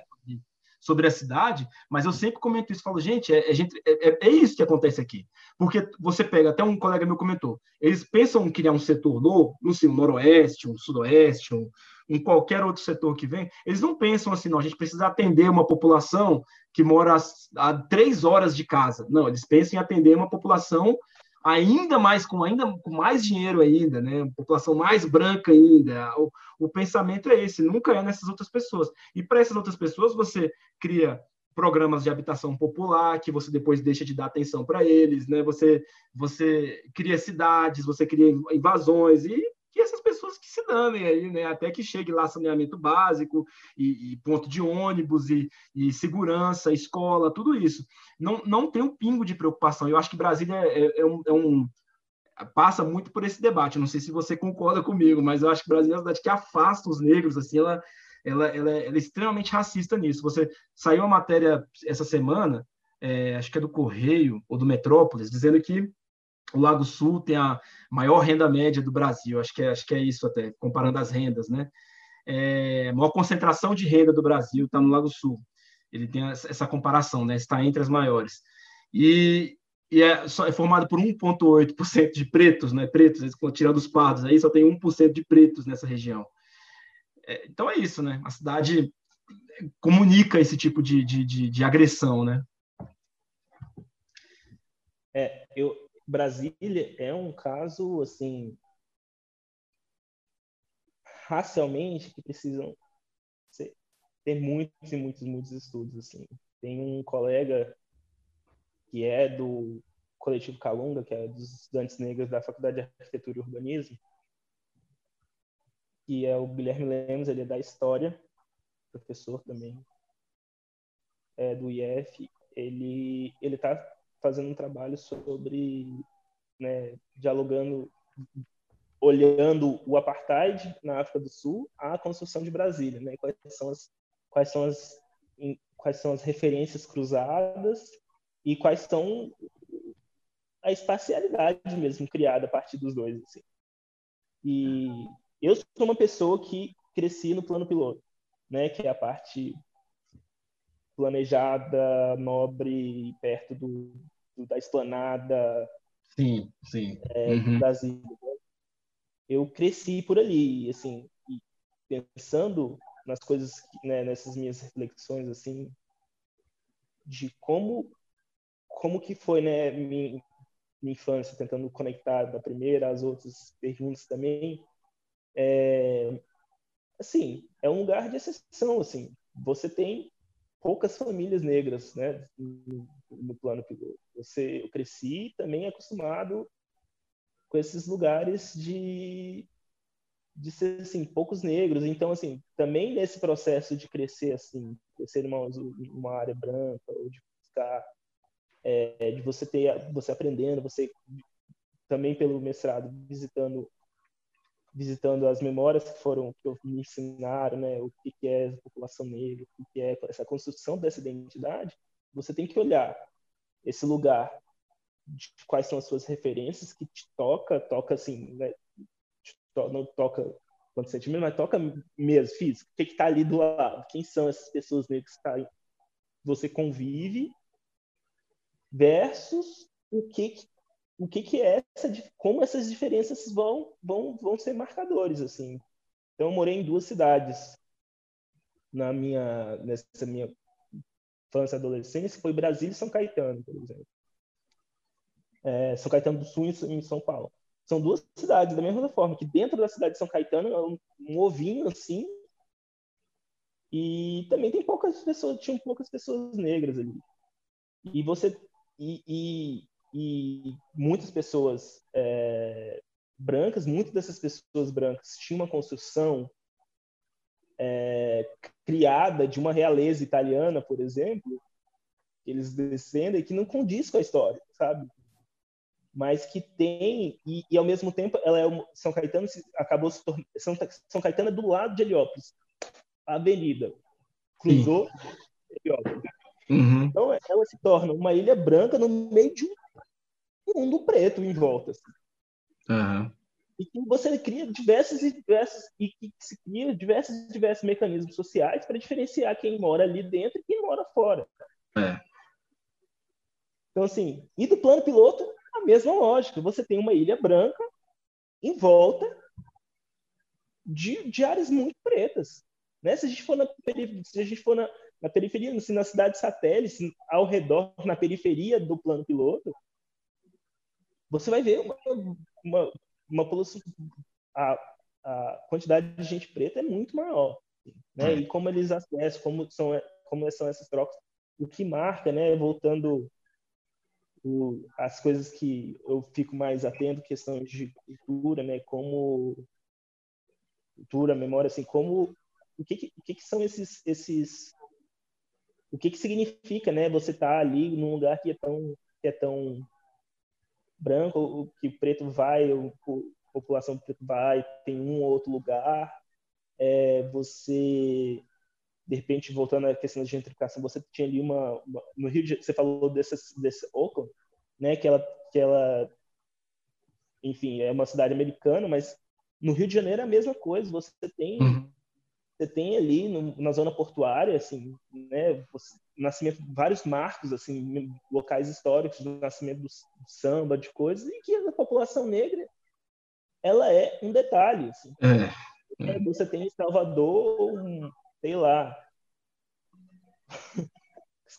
sobre a cidade, mas eu sempre comento isso, falo, gente, é, é, é, é, isso que acontece aqui. Porque você pega, até um colega meu comentou, eles pensam em criar um setor novo, não sei, um noroeste, um sudoeste, um, um qualquer outro setor que vem, eles não pensam assim, não, a gente precisa atender uma população que mora a, a três horas de casa. Não, eles pensam em atender uma população ainda mais com ainda com mais dinheiro ainda, né? População mais branca ainda. O, o pensamento é esse, nunca é nessas outras pessoas. E para essas outras pessoas você cria programas de habitação popular que você depois deixa de dar atenção para eles, né? Você você cria cidades, você cria invasões e que essas pessoas que se danem aí, né? Até que chegue lá saneamento básico e, e ponto de ônibus e, e, segurança, escola, tudo isso. Não, não tem um pingo de preocupação. Eu acho que Brasília é, é, um, é um passa muito por esse debate. Não sei se você concorda comigo, mas eu acho que Brasília é uma cidade que afasta os negros, assim, ela, ela, ela, é, ela é extremamente racista nisso. Você saiu uma matéria essa semana, é, acho que é do Correio ou do Metrópolis, dizendo que o Lago Sul tem a maior renda média do Brasil, acho que é, acho que é isso até, comparando as rendas, né? É, a maior concentração de renda do Brasil está no Lago Sul. Ele tem essa comparação, né? Está entre as maiores. E, e é, só, é formado por 1,8% de pretos, né? Pretos, tirando os pardos, aí só tem 1% de pretos nessa região. É, então é isso, né? A cidade comunica esse tipo de, de, de, de agressão, né? É, eu, Brasília é um caso, assim, racialmente que precisam ser, ter muitos e muitos, muitos estudos, assim. Tem um colega que é do coletivo Calunga, que é dos estudantes negros da Faculdade de Arquitetura e Urbanismo, que é o Guilherme Lemos, ele é da História, professor também é do IF. Ele ele está fazendo um trabalho sobre, né, dialogando, olhando o apartheid na África do Sul à construção de Brasília, né? Quais são as quais são as quais são as referências cruzadas e quais são a espacialidade mesmo criada a partir dos dois. Assim. E eu sou uma pessoa que cresci no plano piloto, né, que é a parte planejada, nobre, perto do, do da esplanada. Sim, sim. É, uhum. Brasil. Eu cresci por ali, assim, pensando nas coisas, né, nessas minhas reflexões, assim, de como como que foi, né, minha, minha infância, tentando conectar da primeira às outras perguntas também, é, assim, é um lugar de exceção, assim. Você tem poucas famílias negras, né, no, no plano piloto. Você, eu cresci também acostumado com esses lugares de de ser assim poucos negros então assim também nesse processo de crescer assim crescer numa uma área branca ou de buscar é, de você ter você aprendendo você também pelo mestrado visitando visitando as memórias que foram que me ensinaram, né, o que, que é a população negra, o que é essa construção dessa identidade, você tem que olhar esse lugar, quais são as suas referências que te toca, toca assim, né, to, não toca quanto sentimento, mas toca mesmo, físico. O que está ali do lado? Quem são essas pessoas negras que tá, você convive versus o que, o que, que é essa, como essas diferenças vão, vão, vão ser marcadores, assim. Então, eu morei em duas cidades na minha, nessa minha infância e adolescência, foi Brasília e São Caetano, por exemplo. É, São Caetano do Sul e em São Paulo. São duas cidades, da mesma forma, que dentro da cidade de São Caetano é um, um ovinho, assim, e também tem poucas pessoas, tinham poucas pessoas negras ali. E você e, e, e muitas pessoas é, brancas, muitas dessas pessoas brancas tinham uma construção é, criada de uma realeza italiana, por exemplo, eles descendem que não condiz com a história, sabe? Mas que tem e, e ao mesmo tempo ela é uma, São Caetano acabou se tornando São, São Caetano é do lado de Heliópolis, a avenida cruzou Heliópolis. Uhum. Então ela se torna uma ilha branca no meio de um mundo preto em volta. Assim. Uhum. E que você cria diversos e diversos e que se cria diversos e diversos mecanismos sociais para diferenciar quem mora ali dentro e quem mora fora. É. Então assim, e do plano piloto a mesma lógica. Você tem uma ilha branca em volta de, de áreas muito pretas. Né? Se a gente for na, se a gente for na, na periferia, assim, na cidade satélite, ao redor, na periferia do plano piloto, você vai ver uma, uma, uma população, a, a quantidade de gente preta é muito maior. Né? E como eles acessam, como são, como são essas trocas, o que marca, né, voltando o, as coisas que eu fico mais atento, questão de cultura, né, como cultura, memória, assim, como o que, o que, que são esses esses o que que significa, né, você estar tá ali num lugar que é tão que é tão branco, o que preto vai, a população preto vai, tem um ou outro lugar, é, você de repente, voltando à questão da gentrificação, você tinha ali uma, uma no Rio de você falou desse, desse Oakland, né, que ela, que ela, enfim, é uma cidade americana, mas no Rio de Janeiro é a mesma coisa, você tem, uhum. Você tem ali no, na zona portuária, assim, né, você, nascimento vários marcos, assim, locais históricos do nascimento do, do samba, de coisas, e que a população negra, ela é um detalhe, assim. É. É, você tem em Salvador um, sei lá.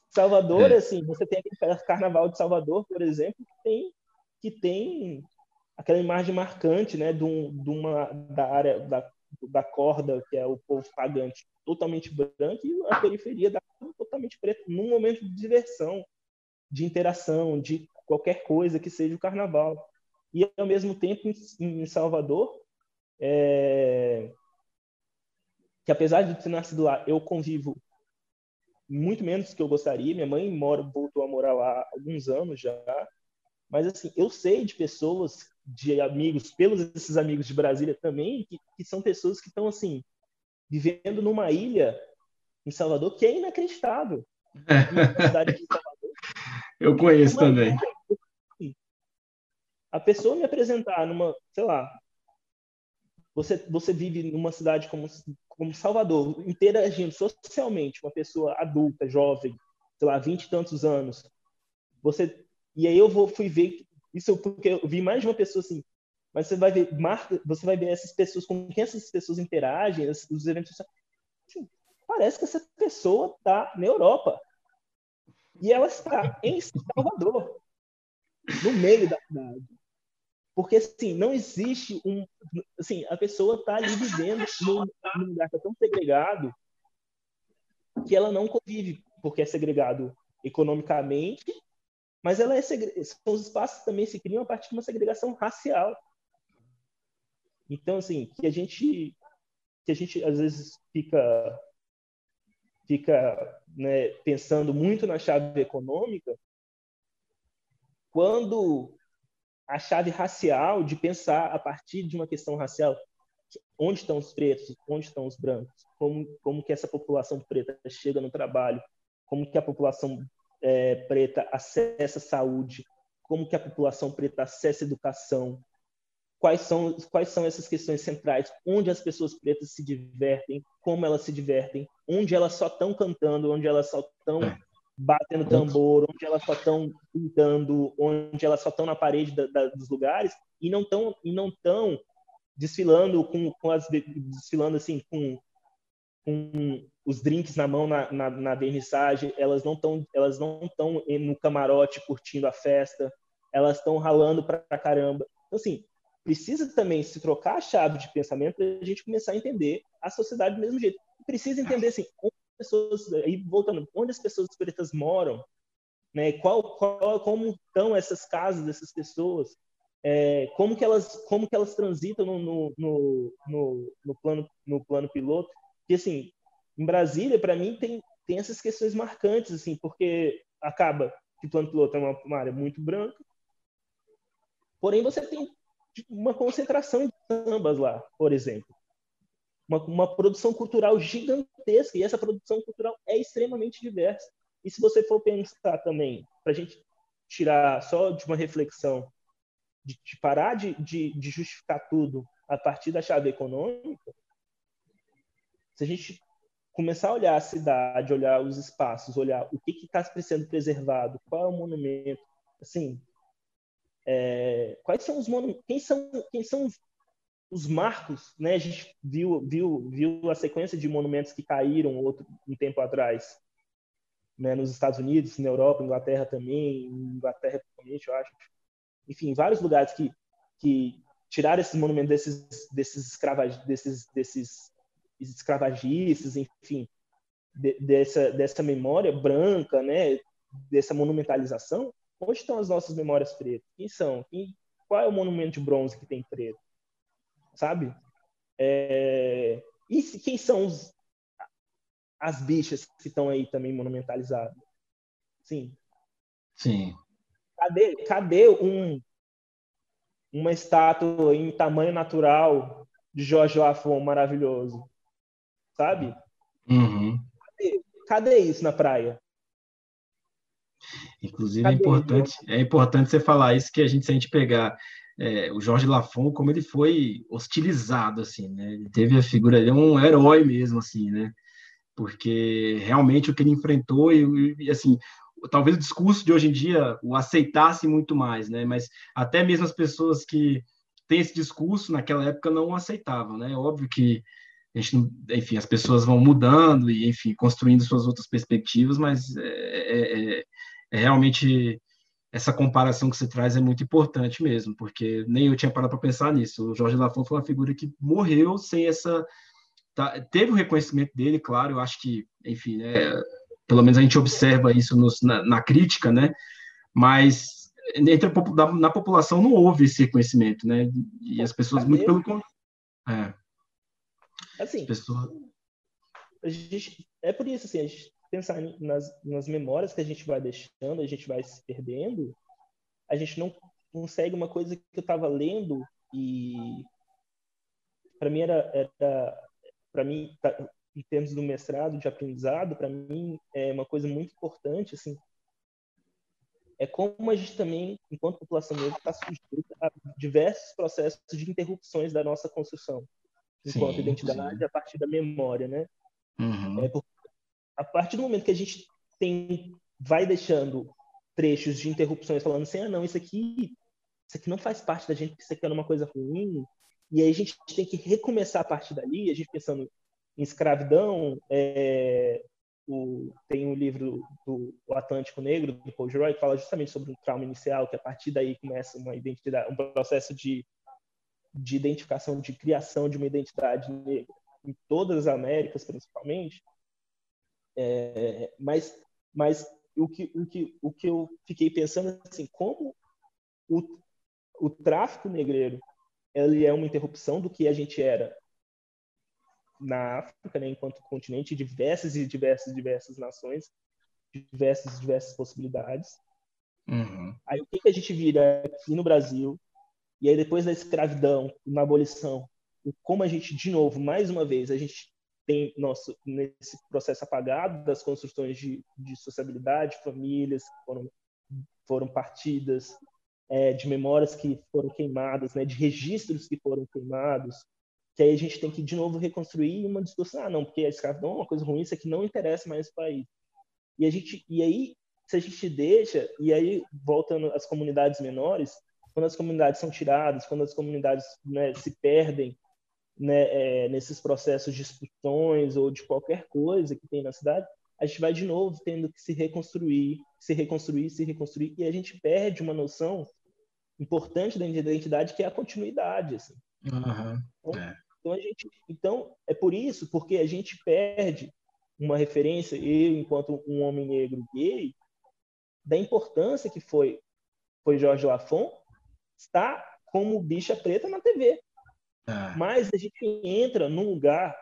Salvador, é. assim, você tem aquele carnaval de Salvador, por exemplo, que tem, que tem aquela imagem marcante, né, de, um, de uma da área da, da corda, que é o povo pagante, totalmente branco, e a periferia da totalmente preta, num momento de diversão, de interação, de qualquer coisa que seja o carnaval. E, ao mesmo tempo, em Salvador, é, que apesar de ter nascido lá, eu convivo muito menos do que eu gostaria. Minha mãe mora, voltou a morar lá há alguns anos já. Mas, assim, eu sei de pessoas, de amigos, pelos esses amigos de Brasília também, que, que são pessoas que estão, assim, vivendo numa ilha em Salvador que é inacreditável. *laughs* eu conheço também. A pessoa me apresentar numa, sei lá, você, você vive numa cidade como, como Salvador, interagindo socialmente com uma pessoa adulta, jovem, sei lá, vinte e tantos anos, você e aí eu vou, fui ver isso porque eu vi mais de uma pessoa assim, mas você vai ver marca, você vai ver essas pessoas com quem essas pessoas interagem, os eventos assim, parece que essa pessoa está na Europa e ela está em Salvador, no meio da cidade. Porque, assim, não existe um... Assim, a pessoa está ali vivendo num, num lugar que é tão segregado que ela não convive, porque é segregado economicamente, mas ela é segre... os espaços também se criam a partir de uma segregação racial. Então, assim, que a gente que a gente às vezes fica fica né, pensando muito na chave econômica, quando a chave racial de pensar a partir de uma questão racial onde estão os pretos, onde estão os brancos, como como que essa população preta chega no trabalho, como que a população é, preta acessa saúde, como que a população preta acessa educação, quais são quais são essas questões centrais, onde as pessoas pretas se divertem, como elas se divertem, onde elas só estão cantando, onde elas só estão batendo tambor, onde elas só estão pintando, onde elas só estão na parede da, da, dos lugares e não estão e não estão desfilando com, com as desfilando assim com, com os drinks na mão na, na, na vernissagem, elas não estão elas não estão no camarote curtindo a festa, elas estão ralando para caramba. Então assim, precisa também se trocar a chave de pensamento para a gente começar a entender a sociedade do mesmo jeito. Precisa entender assim, pessoas, aí voltando, onde as pessoas pretas moram, né? Qual, qual como estão essas casas dessas pessoas? É, como que elas como que elas transitam no, no, no, no, plano no plano piloto? Que assim, em Brasília, para mim tem tem essas questões marcantes assim, porque acaba que plano piloto é uma, uma área muito branca, porém você tem uma concentração de sambas lá, por exemplo uma, uma produção cultural gigantesca, e essa produção cultural é extremamente diversa. E se você for pensar também, para a gente tirar só de uma reflexão, de, de parar de, de, de, justificar tudo a partir da chave econômica, se a gente começar a olhar a cidade, olhar os espaços, olhar o que está sendo preservado, qual é o monumento, assim, é, quais são os quem são, quem são os marcos, né? A gente viu, viu, viu a sequência de monumentos que caíram outro, um tempo atrás, né? Nos Estados Unidos, na Europa, Inglaterra também, Inglaterra principalmente, eu acho. Enfim, vários lugares que que tiraram esses monumentos desses desses escravag, desses desses escravagistas, enfim. de, dessa, dessa memória branca, né, dessa monumentalização, onde estão as nossas memórias pretas? Quem são? Quem, qual é o monumento de bronze que tem preto? Sabe? É, e quem são os, as bichas que estão aí também monumentalizadas? Sim. Sim. Cadê, cadê um, uma estátua em tamanho natural de Jorge Lafon maravilhoso? Sabe? Uhum. Cadê, cadê, isso na praia? Inclusive é importante, é importante você falar isso que a gente se a gente pegar é, o Jorge Lafon como ele foi hostilizado assim, né? Ele teve a figura ele é um herói mesmo assim, né? Porque realmente o que ele enfrentou e, e assim talvez o discurso de hoje em dia o aceitasse muito mais, né? Mas até mesmo as pessoas que têm esse discurso naquela época não aceitavam, né? Óbvio que gente, enfim, as pessoas vão mudando e, enfim, construindo suas outras perspectivas, mas é, é, é, é realmente essa comparação que você traz é muito importante mesmo, porque nem eu tinha parado para pensar nisso. O Jorge Lafon foi uma figura que morreu sem essa tá, teve o reconhecimento dele, claro. Eu acho que, enfim, né, pelo menos a gente observa isso nos, na, na, crítica, né? Mas entre a, na população não houve esse reconhecimento, né? E as pessoas, muito pelo contrário. É. Assim, pessoas... gente, é por isso, assim, a gente pensar nas, nas memórias que a gente vai deixando, a gente vai se perdendo, a gente não consegue uma coisa que eu estava lendo e para mim era, era para mim tá, em termos do mestrado de aprendizado, para mim é uma coisa muito importante, assim, é como a gente também, enquanto população negra, está sujeita a diversos processos de interrupções da nossa construção enquanto sim, identidade sim. a partir da memória, né? Uhum. É a partir do momento que a gente tem, vai deixando trechos de interrupções falando assim, ah, não, isso aqui, isso aqui não faz parte da gente, isso aqui é uma coisa ruim, e aí a gente tem que recomeçar a partir dali, a gente pensando em escravidão, é, o, tem um livro do o Atlântico Negro, do Paul Gilroy, que fala justamente sobre um trauma inicial, que a partir daí começa uma identidade, um processo de, de identificação, de criação de uma identidade negra, em todas as Américas, principalmente. É, mas mas o, que, o, que, o que eu fiquei pensando assim, como o, o tráfico negreiro ele é uma interrupção do que a gente era na África, né, enquanto continente, diversas e diversas diversas nações, diversas diversas possibilidades. Uhum. Aí o que, que a gente vira aqui no Brasil? E aí depois da escravidão, na abolição, como a gente de novo, mais uma vez, a gente tem nosso nesse processo apagado das construções de, de sociabilidade, famílias que foram foram partidas, é, de memórias que foram queimadas, né, de registros que foram queimados, que aí a gente tem que de novo reconstruir uma discussão, ah, não, porque a escravidão é uma coisa ruim, isso aqui não interessa mais o país. E a gente e aí se a gente deixa e aí voltando às comunidades menores, quando as comunidades são tiradas, quando as comunidades né, se perdem né, é, nesses processos de expulsões ou de qualquer coisa que tem na cidade, a gente vai de novo tendo que se reconstruir, se reconstruir, se reconstruir, e a gente perde uma noção importante da identidade que é a continuidade. Assim. Uhum. Então, é. Então, a gente, então, é por isso, porque a gente perde uma referência, eu, enquanto um homem negro gay, da importância que foi, foi Jorge Lafon estar como bicha preta na TV. É. Mas a gente entra num lugar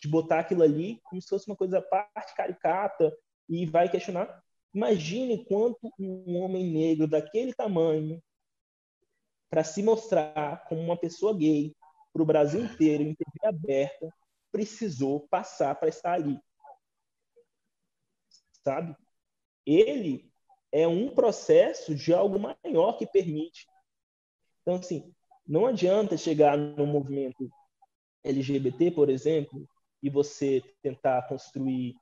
de botar aquilo ali como se fosse uma coisa parte caricata e vai questionar. Imagine quanto um homem negro daquele tamanho, para se mostrar como uma pessoa gay, para o Brasil inteiro, em TV aberta, precisou passar para estar ali. Sabe? Ele é um processo de algo maior que permite. Então, assim, não adianta chegar no movimento LGBT, por exemplo, e você tentar construir,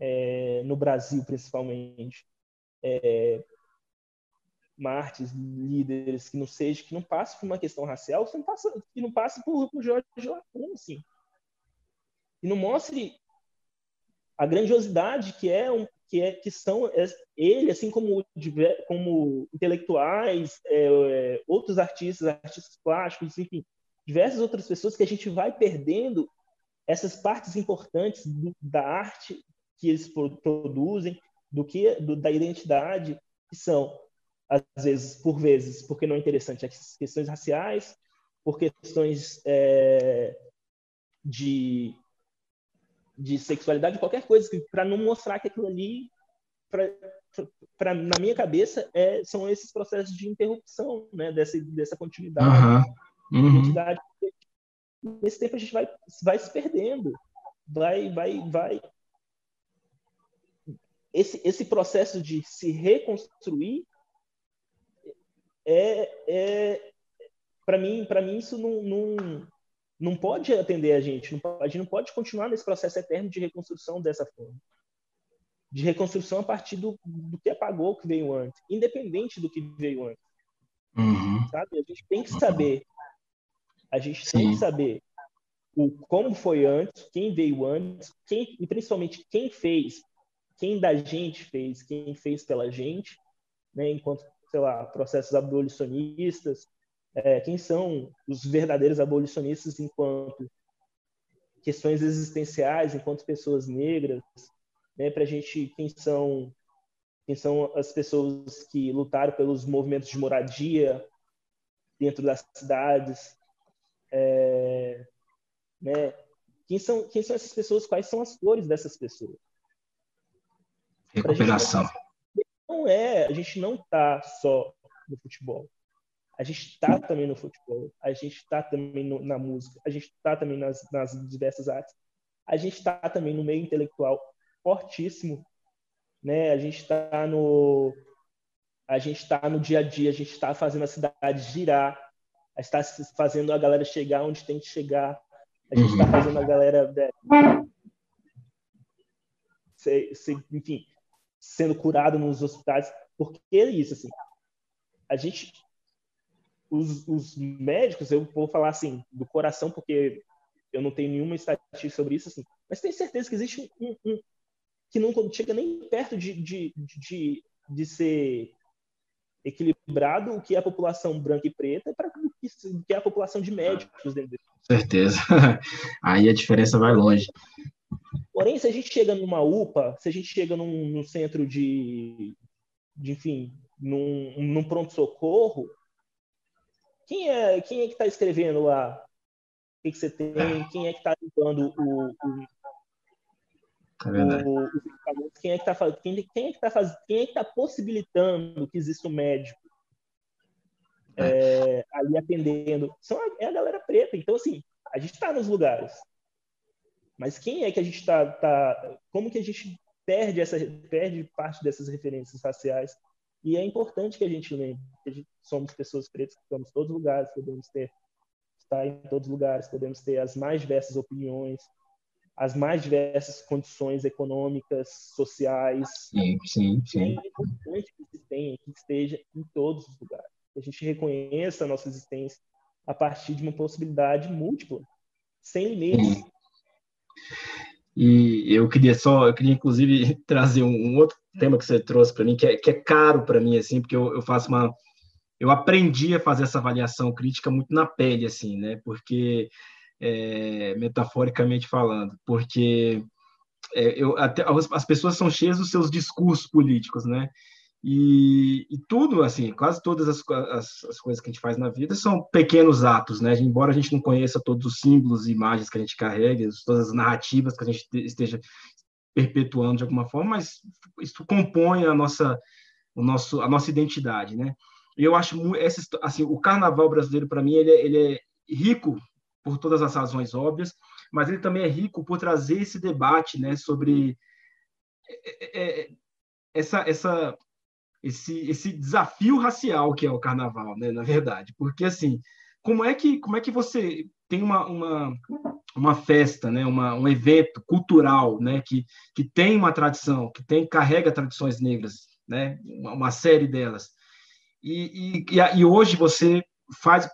é, no Brasil principalmente, é, líderes que não seja, que não passe por uma questão racial, que não passe, que não passe por, por Jorge Lacun, assim. E não mostre a grandiosidade que é um, que é que são é, ele, assim como como intelectuais, é, é, outros artistas, artistas plásticos, enfim, diversas outras pessoas que a gente vai perdendo essas partes importantes do, da arte que eles produzem, do que do, da identidade, que são às vezes, por vezes, porque não é interessante, as questões raciais, por questões é, de, de sexualidade, qualquer coisa, para não mostrar que aquilo ali, pra, pra, na minha cabeça, é, são esses processos de interrupção né, dessa, dessa continuidade. Uhum. Uhum. Identidade. Nesse tempo a gente vai, vai se perdendo, vai, vai, vai. Esse, esse processo de se reconstruir é, é para mim, para mim isso não, não, não pode atender a gente. Não pode, a gente não pode continuar nesse processo eterno de reconstrução dessa forma. De reconstrução a partir do, do que apagou que veio antes, independente do que veio antes. Uhum. Sabe? A gente tem que saber. A gente Sim. tem que saber o como foi antes, quem veio antes, quem e principalmente quem fez, quem da gente fez, quem fez pela gente, né, enquanto sei lá, processos abolicionistas, é, quem são os verdadeiros abolicionistas enquanto questões existenciais, enquanto pessoas negras, né, para a gente quem são quem são as pessoas que lutaram pelos movimentos de moradia dentro das cidades, é, né, quem são quem são essas pessoas, quais são as cores dessas pessoas? Recuperação não é, a gente não está só no futebol. A gente está também no futebol, a gente está também no, na música, a gente está também nas, nas diversas artes, a gente está também no meio intelectual fortíssimo, né? A gente está no a gente está no dia a dia, a gente está fazendo a cidade girar, está fazendo a galera chegar onde tem que chegar, a gente está fazendo a galera, né, se, se, enfim, sendo curado nos hospitais, porque é isso, assim, a gente, os, os médicos, eu vou falar assim, do coração, porque eu não tenho nenhuma estatística sobre isso, assim, mas tenho certeza que existe um, um que não chega nem perto de, de, de, de ser equilibrado o que é a população branca e preta para o que é a população de médicos dentro dele. Certeza. *laughs* Aí a diferença vai longe. Porém, se a gente chega numa UPA, se a gente chega num, num centro de, de, enfim, num, num pronto-socorro, quem é, quem é que está escrevendo lá? O que, que, você tem? Quem é que está limpando o, o, é o, o, quem é que está quem, quem é que está fazendo, quem é que tá possibilitando que exista um médico é, ali atendendo? São a, é a galera preta. Então, assim, a gente está nos lugares. Mas quem é que a gente está. Tá, como que a gente perde, essa, perde parte dessas referências raciais? E é importante que a gente lembre que somos pessoas pretas que estamos em todos os lugares, podemos ter estar em todos os lugares, podemos ter as mais diversas opiniões, as mais diversas condições econômicas, sociais. Sim, sim, sim. É importante que se tenha, que esteja em todos os lugares. Que a gente reconheça a nossa existência a partir de uma possibilidade múltipla, sem limites. E eu queria só, eu queria inclusive *laughs* trazer um, um outro tema que você trouxe para mim, que é, que é caro para mim, assim, porque eu, eu faço uma. Eu aprendi a fazer essa avaliação crítica muito na pele, assim, né? Porque, é, metaforicamente falando, porque é, eu, até, as pessoas são cheias dos seus discursos políticos, né? E, e, tudo, assim, quase todas as, as, as, coisas que a gente faz na vida são pequenos atos, né? Embora a gente não conheça todos os símbolos e imagens que a gente carrega, todas as narrativas que a gente esteja perpetuando de alguma forma, mas isso compõe a nossa, o nosso, a nossa identidade, né? Eu acho, essa, assim, o carnaval brasileiro, para mim, ele é, ele é rico por todas as razões óbvias, mas ele também é rico por trazer esse debate, né, sobre é, é essa, essa esse, esse desafio racial que é o carnaval, né, na verdade. Porque, assim, como é que, como é que você tem uma, uma, uma festa, né, uma, um evento cultural, né, que, que tem uma tradição, que tem carrega tradições negras, né, uma, uma série delas, e, e, e hoje você faz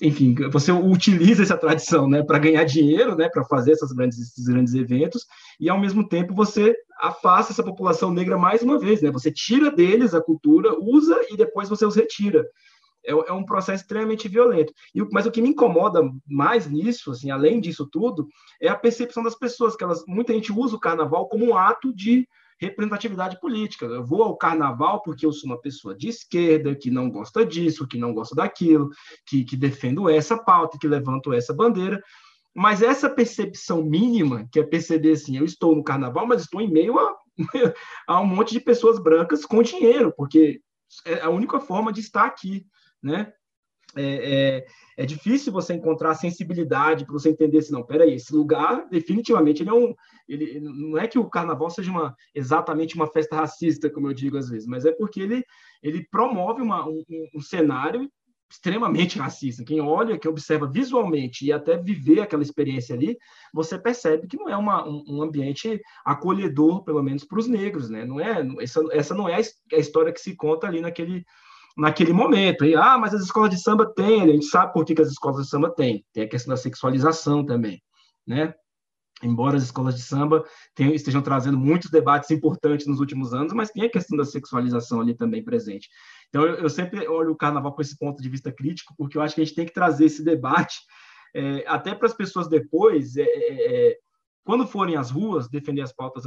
enfim, você utiliza essa tradição, né, para ganhar dinheiro, né, para fazer essas grandes, esses grandes eventos, e ao mesmo tempo você afasta essa população negra mais uma vez, né? Você tira deles a cultura, usa e depois você os retira. É, é, um processo extremamente violento. E, mas o que me incomoda mais nisso, assim, além disso tudo, é a percepção das pessoas, que elas, muita gente usa o carnaval como um ato de representatividade política. Eu vou ao carnaval porque eu sou uma pessoa de esquerda, que não gosta disso, que não gosta daquilo, que, que defendo essa pauta, que levanto essa bandeira. Mas essa percepção mínima, que é perceber assim, eu estou no carnaval, mas estou em meio a, *laughs* a um monte de pessoas brancas com dinheiro, porque é a única forma de estar aqui, né? É, é, é difícil você encontrar sensibilidade para você entender assim, não, peraí, esse lugar, definitivamente, ele é um. Ele, não é que o carnaval seja uma, exatamente uma festa racista, como eu digo às vezes, mas é porque ele, ele promove uma, um, um cenário extremamente racista. Quem olha, quem observa visualmente e até viver aquela experiência ali, você percebe que não é uma, um, um, ambiente acolhedor, pelo menos para os negros, né? Não é essa, essa não é a história que se conta ali naquele naquele momento. E, ah, mas as escolas de samba têm, a gente sabe por que, que as escolas de samba têm. Tem a questão da sexualização também, né? Embora as escolas de samba tenham, estejam trazendo muitos debates importantes nos últimos anos, mas tem a questão da sexualização ali também presente. Então, eu, eu sempre olho o carnaval com esse ponto de vista crítico, porque eu acho que a gente tem que trazer esse debate é, até para as pessoas depois, é, é, quando forem às ruas defender as pautas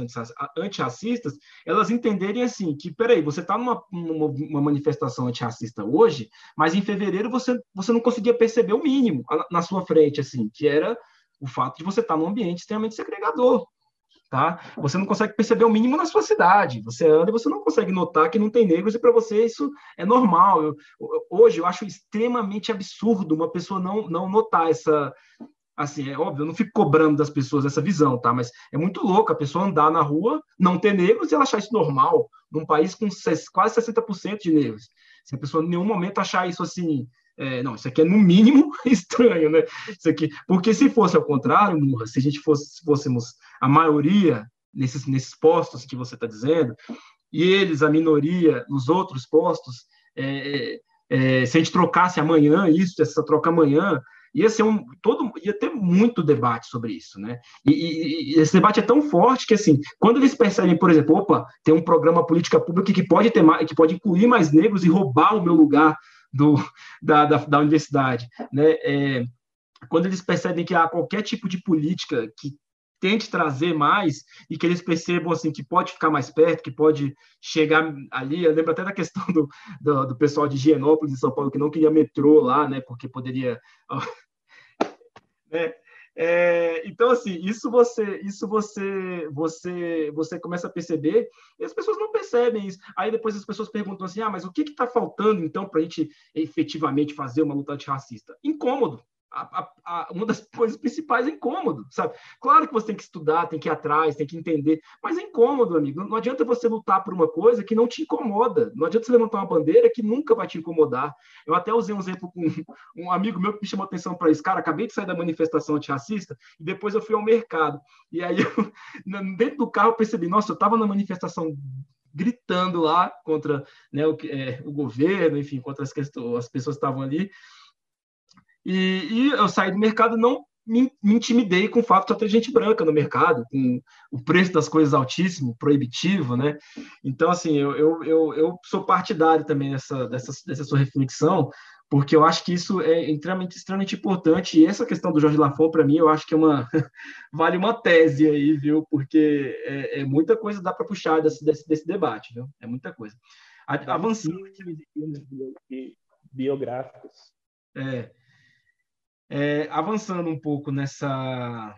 antirracistas, elas entenderem assim que, peraí, você está numa, numa, manifestação antirracista hoje, mas em fevereiro você, você não conseguia perceber o mínimo na sua frente, assim, que era o fato de você estar tá num ambiente extremamente segregador tá? Você não consegue perceber o mínimo na sua cidade. Você anda e você não consegue notar que não tem negros e para você isso é normal. Eu, hoje eu acho extremamente absurdo uma pessoa não não notar essa assim, é óbvio, eu não fico cobrando das pessoas essa visão, tá? Mas é muito louco a pessoa andar na rua, não ter negros e ela achar isso normal, num país com quase 60% de negros. Se a pessoa em nenhum momento achar isso assim, é, não, isso aqui é no mínimo *laughs* estranho, né? Isso aqui, porque se fosse ao contrário, Murra, se a gente fosse, se fôssemos a maioria nesses, nesses postos que você está dizendo, e eles a minoria nos outros postos, é, é, se a gente trocasse amanhã isso, essa troca amanhã, ia ser um todo ia ter muito debate sobre isso, né? E, e, e, esse debate é tão forte que assim, quando eles percebem, por exemplo, opa, tem um programa política pública que pode ter mais, que pode incluir mais negros e roubar o meu lugar do, da, da, da universidade. Né? É, quando eles percebem que há qualquer tipo de política que tente trazer mais e que eles percebam assim que pode ficar mais perto, que pode chegar ali. Eu lembro até da questão do, do, do pessoal de Higienópolis, em São Paulo, que não queria metrô lá, né, porque poderia. *laughs* né, é, então, assim, isso você, isso você, você, você começa a perceber e as pessoas não percebem isso. Aí depois as pessoas perguntam assim, ah, mas o que está faltando então para a gente efetivamente fazer uma luta antirracista? Incômodo a, a, uma das *laughs* coisas principais é incômodo, sabe? Claro que você tem que estudar, tem que ir atrás, tem que entender, mas é incômodo, amigo. Não, adianta você lutar por uma coisa que não te incomoda. Não adianta você levantar uma bandeira que nunca vai te incomodar. Eu até usei um exemplo com *laughs* um amigo meu que me chamou atenção para isso. Cara, acabei de sair da manifestação antirracista e depois eu fui ao mercado. E aí, *laughs* eu, dentro do carro, eu percebi, nossa, eu estava na manifestação gritando lá contra né, o, é, o governo, enfim, contra as, as pessoas que estavam ali. E, e eu saí do mercado não me, me, intimidei com o fato de ter gente branca no mercado, com o preço das coisas altíssimo, proibitivo, né? Então, assim, eu, eu, eu, eu sou partidário também dessa, dessa, dessa sua reflexão, porque eu acho que isso é extremamente, extremamente importante. E essa questão do Jorge Lafon, para mim, eu acho que é uma *laughs* vale uma tese aí, viu? Porque é, é muita coisa dá para puxar desse, desse, desse, debate, viu? É muita coisa. Avançando. Biográficos. É. É, avançando um pouco nessa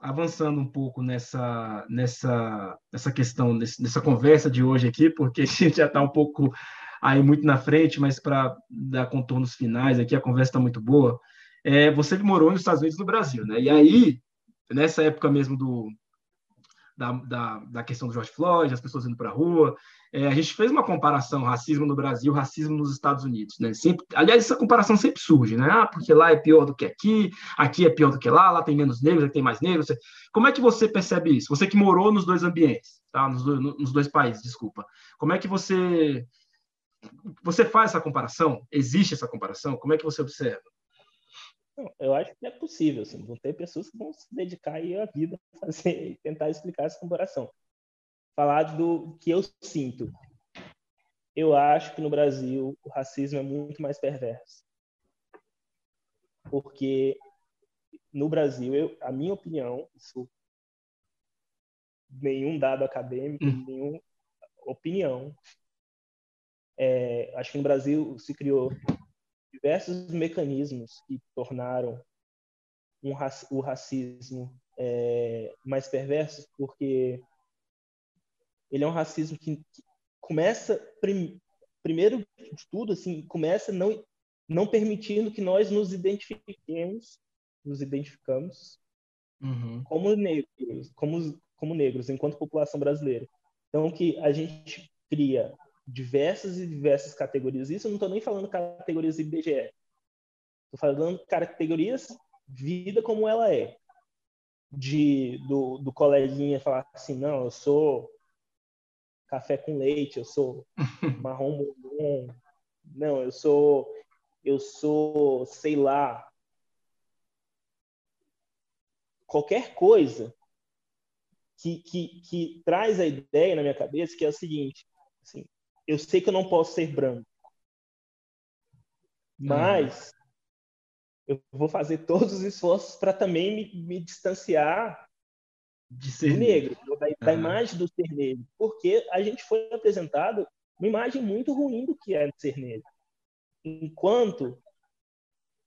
avançando um pouco nessa nessa nessa questão nessa conversa de hoje aqui, porque a gente já está um pouco aí muito na frente, mas para dar contornos finais aqui a conversa está muito boa. É, você morou nos Estados Unidos no Brasil, né? E aí nessa época mesmo do da, da, da questão do George Floyd, as pessoas indo para a rua. É, a gente fez uma comparação racismo no Brasil, racismo nos Estados Unidos, né? Sempre, aliás, essa comparação sempre surge, né? Ah, porque lá é pior do que aqui, aqui é pior do que lá, lá tem menos negros, aqui tem mais negros. Como é que você percebe isso? Você que morou nos dois ambientes, tá? Nos nos dois países, desculpa. Como é que você você faz essa comparação? Existe essa comparação? Como é que você observa? Eu acho que é possível, assim, vão ter pessoas que vão se dedicar aí a vida a *laughs* fazer, tentar explicar essa comparação. Falar do que eu sinto. eu acho que no Brasil o racismo é muito mais perverso. Porque no Brasil, eu, a minha opinião, isso nenhum dado acadêmico, hum. nenhuma opinião. É, acho que no Brasil se criou diversos mecanismos que tornaram um, o racismo é, mais perverso, porque ele é um racismo que, que começa prim, primeiro de tudo assim começa não não permitindo que nós nos identifiquemos nos identificamos uhum. como negros como como negros enquanto população brasileira então que a gente cria diversas e diversas categorias. Isso eu não estou nem falando categorias IBGE estou falando categorias vida como ela é. De do, do coleguinha falar assim não eu sou café com leite, eu sou *laughs* marrom bombom. Não, eu sou eu sou, sei lá, qualquer coisa que, que, que traz a ideia na minha cabeça que é o seguinte, assim, eu sei que eu não posso ser branco, mas uhum. eu vou fazer todos os esforços para também me, me distanciar de ser negro, da, da imagem do ser negro, porque a gente foi apresentado uma imagem muito ruim do que é ser negro. Enquanto,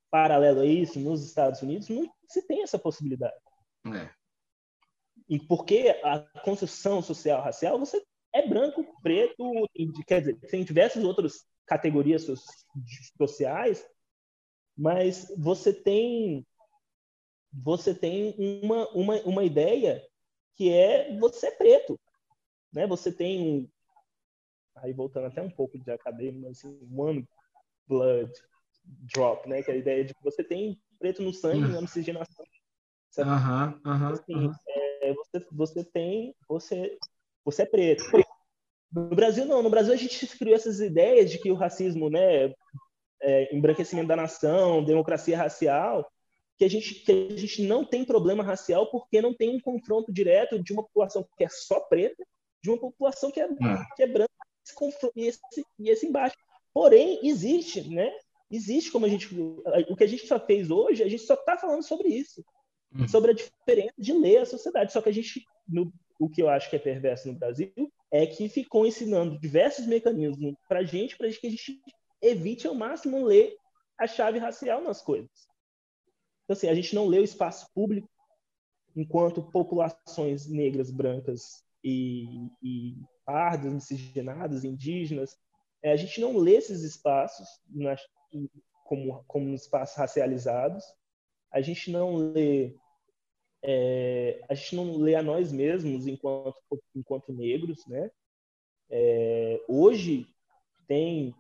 paralelo a isso, nos Estados Unidos, não se tem essa possibilidade. É. E porque a construção social racial, você é branco, preto, quer dizer, tem diversas outras categorias sociais, mas você tem você tem uma, uma, uma ideia que é você é preto, né? Você tem um aí voltando até um pouco de acadêmico, mas assim, one blood drop, né? Que é a ideia de que você tem preto no sangue na miscigenação. Aham, aham. Assim, é, você, você tem, você, você é preto. No Brasil não, no Brasil a gente criou essas ideias de que o racismo, né, é, embranquecimento da nação, democracia racial, que a gente que a gente não tem problema racial porque não tem um confronto direto de uma população que é só preta de uma população que é, é. Que é branca e esse, e esse embaixo. Porém, existe, né? Existe como a gente. O que a gente só fez hoje, a gente só está falando sobre isso. Hum. Sobre a diferença de ler a sociedade. Só que a gente, no, o que eu acho que é perverso no Brasil, é que ficou ensinando diversos mecanismos para gente, para que a gente evite ao máximo ler a chave racial nas coisas. Então, assim, a gente não lê o espaço público enquanto populações negras, brancas e, e pardas, miscigenadas, indígenas, é, a gente não lê esses espaços nas, como, como espaços racializados, a gente não lê é, a gente não lê a nós mesmos enquanto enquanto negros, né? É, hoje tem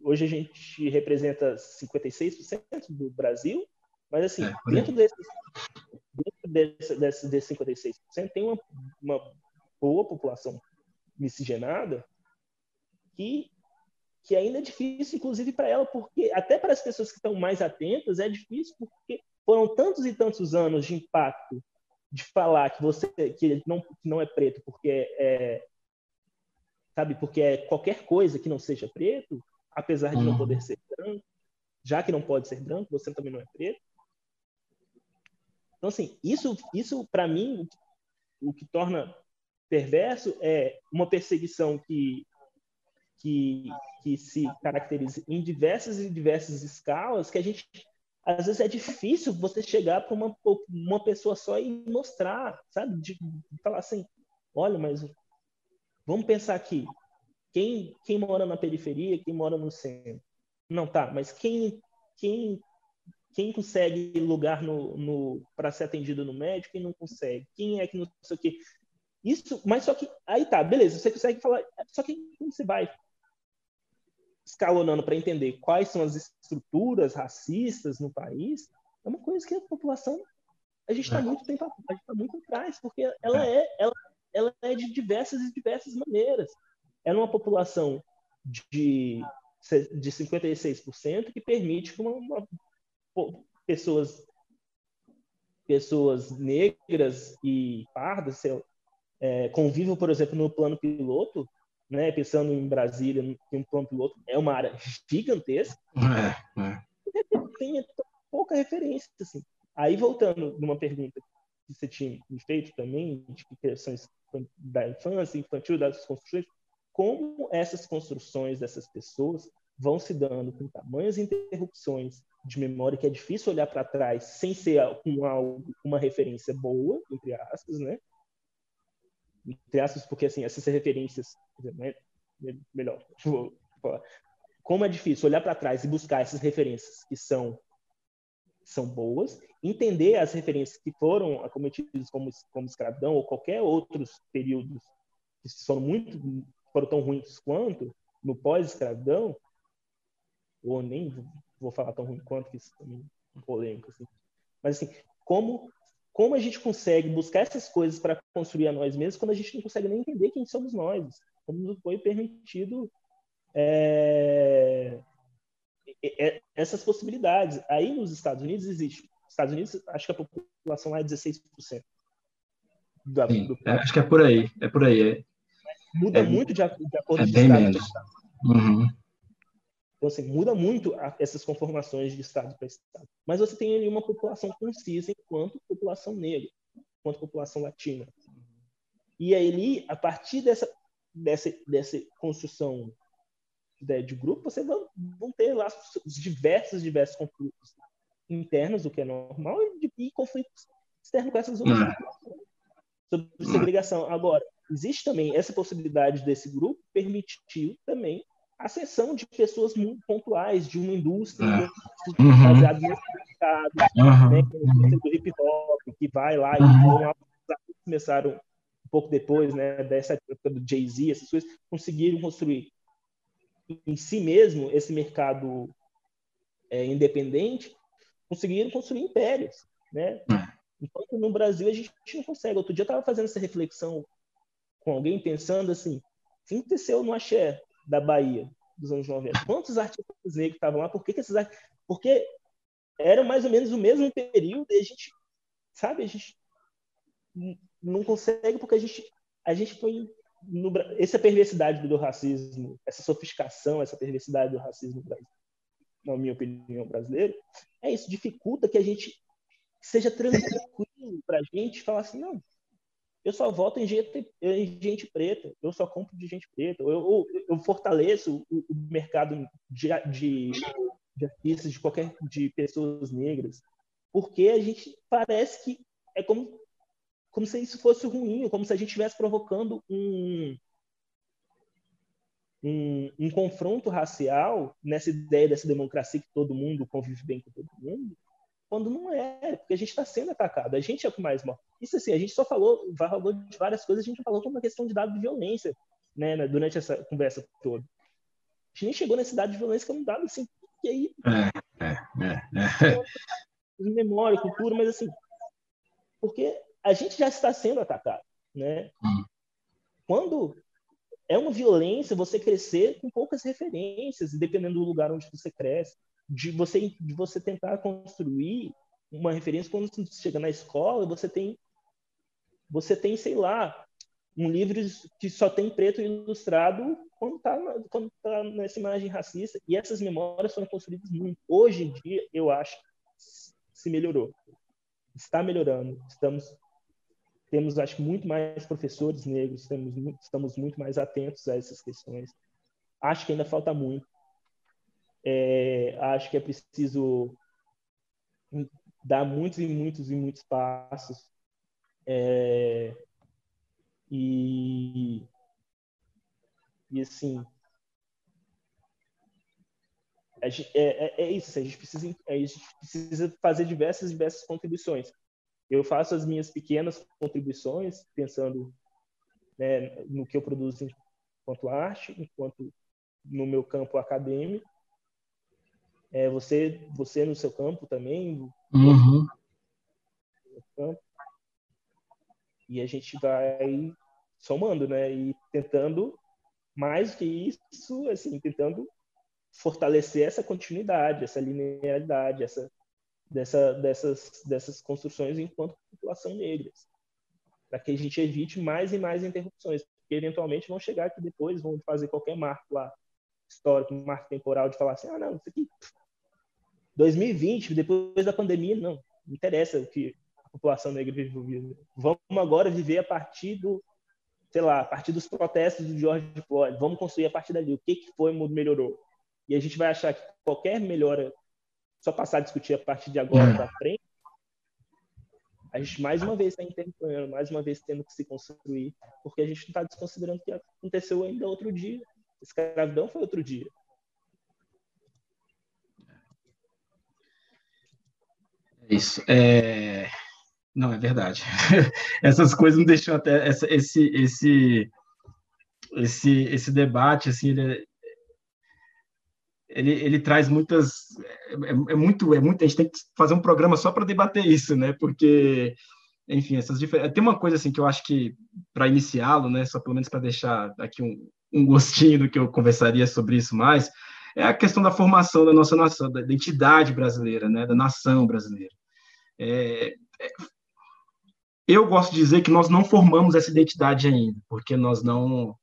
hoje a gente representa 56% do Brasil mas, assim, é, dentro, desses, dentro desse, desse, desse 56%, tem uma, uma boa população miscigenada que, que ainda é difícil, inclusive, para ela, porque até para as pessoas que estão mais atentas, é difícil porque foram tantos e tantos anos de impacto de falar que você que não, que não é preto porque é, é sabe porque é qualquer coisa que não seja preto apesar de não uhum. poder ser branco já que não pode ser branco você também não é preto então, assim, isso, isso para mim, o que torna perverso é uma perseguição que, que, que se caracteriza em diversas e diversas escalas, que a gente às vezes é difícil você chegar para uma, uma pessoa só e mostrar, sabe? De, de, falar assim, olha, mas vamos pensar aqui, quem, quem mora na periferia, quem mora no centro. Não, tá, mas quem, quem quem consegue lugar no, no para ser atendido no médico e não consegue? Quem é que não sei o quê? Isso, mas só que aí tá, beleza, você consegue falar, só que como você vai escalonando para entender quais são as estruturas racistas no país, é uma coisa que a população a gente está é. muito tempo, a gente está muito atrás, porque ela é. é, ela, ela é de diversas e diversas maneiras. Ela é uma população de de 56% que permite que uma, uma pessoas pessoas negras e pardas é, convivam, por exemplo, no plano piloto né, pensando em Brasília, em um ponto piloto, é uma área gigantesca. É, é. Tem pouca referência, assim. Aí, voltando numa pergunta que você tinha me feito também, de questões da infância, infantil, das construções, como essas construções dessas pessoas vão se dando com tamanhas interrupções de memória que é difícil olhar para trás sem ser com algo, uma referência boa, entre aspas, né? Entre aspas, porque assim, essas referências, né? melhor, vou falar. Como é difícil olhar para trás e buscar essas referências que são são boas, entender as referências que foram acometidas como, como escravidão ou qualquer outros períodos que foram muito foram tão ruins quanto no pós-escravidão, ou nem vou falar tão ruim quanto, que isso é polêmico, assim. Mas, assim, como, como a gente consegue buscar essas coisas para construir a nós mesmos quando a gente não consegue nem entender quem somos nós? Como foi permitido é, essas possibilidades. Aí, nos Estados Unidos, existe. Nos Estados Unidos, acho que a população lá é 16%. Da, Sim, do... É, acho que é por aí. É por aí. É. Muda é, muito de, de acordo é com bem menos. Uhum. Então, assim, muda muito a, essas conformações de Estado para Estado. Mas você tem ali uma população concisa enquanto população negra, enquanto população latina. E aí, a partir dessa, dessa, dessa construção de, de grupo, você vão, vão ter lá os diversos, diversos conflitos internos, o que é normal, e, e conflitos externos com essas outras populações. Sobre segregação. Agora, existe também essa possibilidade desse grupo permitiu também a sessão de pessoas muito pontuais de uma indústria é. uhum. baseada nesse mercado, uhum. né, é do hip hop, que vai lá e uhum. começaram um pouco depois, né, dessa época do Jay-Z, essas coisas, conseguiram construir em si mesmo esse mercado é, independente, conseguiram construir impérios, né? É. Enquanto no Brasil a gente não consegue. Outro dia eu estava fazendo essa reflexão com alguém pensando assim, o que aconteceu no Axé? Da Bahia dos anos 90. Quantos artistas negros estavam lá? Por que, que esses artistas... Porque era mais ou menos o mesmo período e a gente, sabe, a gente não consegue porque a gente a gente foi no, essa perversidade do racismo, essa sofisticação, essa perversidade do racismo na minha opinião brasileiro, é isso dificulta que a gente seja tranquilo para a gente falar assim, não, eu só voto em gente, em gente preta, eu só compro de gente preta, eu, eu, eu fortaleço o, o, mercado de, de, de artistas, de qualquer de pessoas negras, porque a gente parece que é como, como se isso fosse ruim, como se a gente estivesse provocando um, um, um confronto racial nessa ideia dessa democracia que todo mundo convive bem com todo mundo, quando não é, porque a gente está sendo atacado, a gente é o que mais morre. Isso assim, a gente só falou, falou de várias coisas, a gente falou como uma questão de dado de violência, né, né, durante essa conversa toda. A gente nem chegou nesse dado de violência que é um dado assim, que aí... É, é, é, é. *laughs* Memória, cultura, mas assim, porque a gente já está sendo atacado, né? Hum. Quando é uma violência você crescer com poucas referências, dependendo do lugar onde você cresce de você, de você tentar construir uma referência quando você chega na escola, você tem você tem, sei lá, um livro que só tem preto ilustrado quando está quando tá nessa imagem racista. E essas memórias foram construídas muito. Hoje em dia, eu acho se melhorou. Está melhorando. Estamos temos acho muito mais professores negros, temos estamos muito mais atentos a essas questões. Acho que ainda falta muito. É, acho que é preciso dar muitos e muitos e muitos passos. É, e, e assim, é, é, é, isso, a gente, precisa, a gente precisa fazer diversas, diversas contribuições. Eu faço as minhas pequenas contribuições, pensando né, no que eu produzo enquanto arte, enquanto no meu campo acadêmico, é, você, você no seu campo também. Uhum. Campo. E a gente vai somando, né? E tentando, mais que isso, assim, tentando fortalecer essa continuidade, essa linearidade, essa, dessa, dessas, dessas construções enquanto população negra, para que a gente evite mais e mais interrupções. porque eventualmente vão chegar aqui depois, vão fazer qualquer marco lá histórico, marco temporal de falar assim, ah, não, isso aqui 2020, depois da pandemia, não, não interessa o que a população negra vive. Vamos agora viver a partir do, sei lá, a partir dos protestos do George Floyd. Vamos construir a partir dali. O que, que foi, melhorou. E a gente vai achar que qualquer melhora, só passar a discutir a partir de agora é. para frente, a gente mais uma vez está interrompendo, mais uma vez tendo que se construir, porque a gente não está desconsiderando o que aconteceu ainda outro dia. Escravidão foi outro dia. Isso. É... Não, é verdade. *laughs* Essas coisas não deixam até essa, esse, esse, esse, esse debate, assim, ele, ele, ele traz muitas. É, é, muito, é muito. A gente tem que fazer um programa só para debater isso, né? Porque, enfim, essas diferenças. Tem uma coisa assim que eu acho que, para iniciá-lo, né? Só pelo menos para deixar aqui um, um gostinho do que eu conversaria sobre isso mais, é a questão da formação da nossa nação, da identidade brasileira, né? Da nação brasileira. É, é, eu gosto de dizer que nós não formamos essa identidade ainda, porque nós não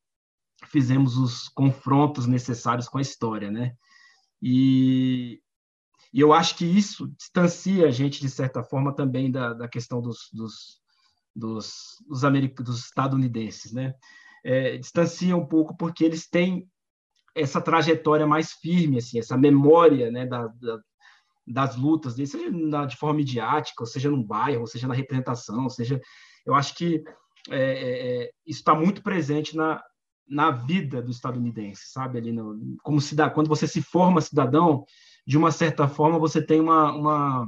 fizemos os confrontos necessários com a história, né? E, e eu acho que isso distancia a gente, de certa forma, também da, da questão dos, dos, dos, dos, dos estadunidenses, né? É, distancia um pouco porque eles têm essa trajetória mais firme, assim, essa memória né, da, da, das lutas, seja de forma midiática, seja no bairro, seja na representação, seja, eu acho que é, é, é isso está muito presente na, na vida do estadunidense, sabe? Ali no, como cidadão, quando você se forma cidadão, de uma certa forma você tem uma, uma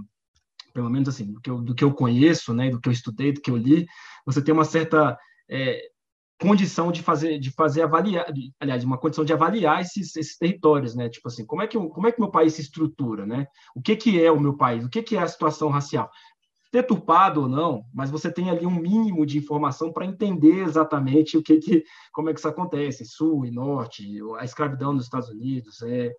pelo menos assim, do que, eu, do que eu conheço, né, do que eu estudei, do que eu li, você tem uma certa é, condição de fazer, de fazer avaliar, de, aliás, uma condição de avaliar esses, esses territórios, né? Tipo assim, como é que como é que meu país se estrutura, né? O que que é o meu país? O que que é a situação racial? deturpado ou não, mas você tem ali um mínimo de informação para entender exatamente o que, que como é que isso acontece, sul e norte, a escravidão nos Estados Unidos, é,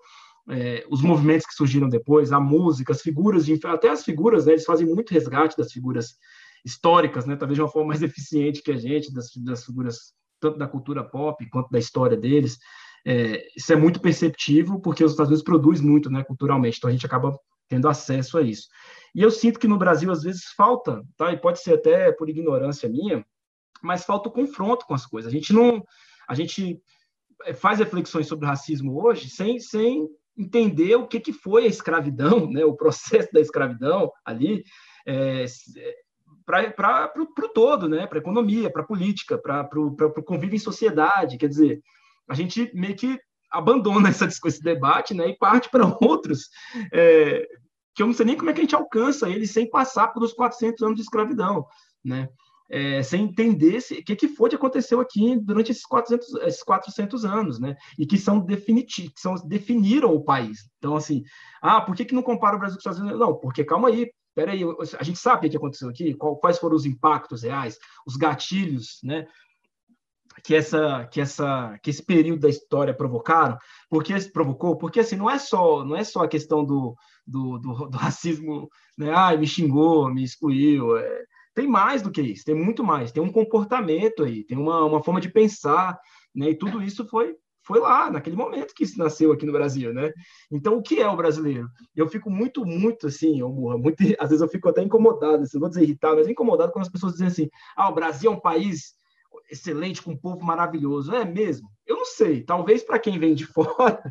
é, os movimentos que surgiram depois, a música, as figuras, de, até as figuras, né, eles fazem muito resgate das figuras históricas, né, talvez de uma forma mais *laughs* eficiente que a gente, das, das figuras tanto da cultura pop quanto da história deles. É, isso é muito perceptível porque os Estados Unidos produzem muito, né, culturalmente, então a gente acaba tendo acesso a isso. E eu sinto que no Brasil, às vezes, falta, tá? e pode ser até por ignorância minha, mas falta o confronto com as coisas. A gente não. A gente faz reflexões sobre racismo hoje sem, sem entender o que, que foi a escravidão, *laughs* né? o processo da escravidão ali, é, para o todo, né? para a economia, para a política, para o convívio em sociedade. Quer dizer, a gente meio que abandona *laughs* essa, esse debate né? e parte para outros é, que eu não sei nem como é que a gente alcança ele sem passar pelos 400 anos de escravidão, né? É, sem entender o que, que foi que aconteceu aqui durante esses 400, esses 400 anos, né? E que são definitivos, que são, definiram o país. Então, assim, ah, por que, que não compara o Brasil com os Estados Unidos? Não, porque calma aí, peraí, a gente sabe o que aconteceu aqui, quais foram os impactos reais, os gatilhos, né? que essa que essa que esse período da história provocaram porque provocou porque assim não é só não é só a questão do, do, do, do racismo né ah me xingou me excluiu é, tem mais do que isso tem muito mais tem um comportamento aí tem uma, uma forma de pensar né e tudo isso foi foi lá naquele momento que isso nasceu aqui no Brasil né então o que é o brasileiro eu fico muito muito assim eu muito *laughs* às vezes eu fico até incomodado assim, vou dizer irritado mas incomodado quando as pessoas dizem assim ah o Brasil é um país excelente, com um povo maravilhoso. É mesmo? Eu não sei. Talvez para quem vem de *laughs* fora,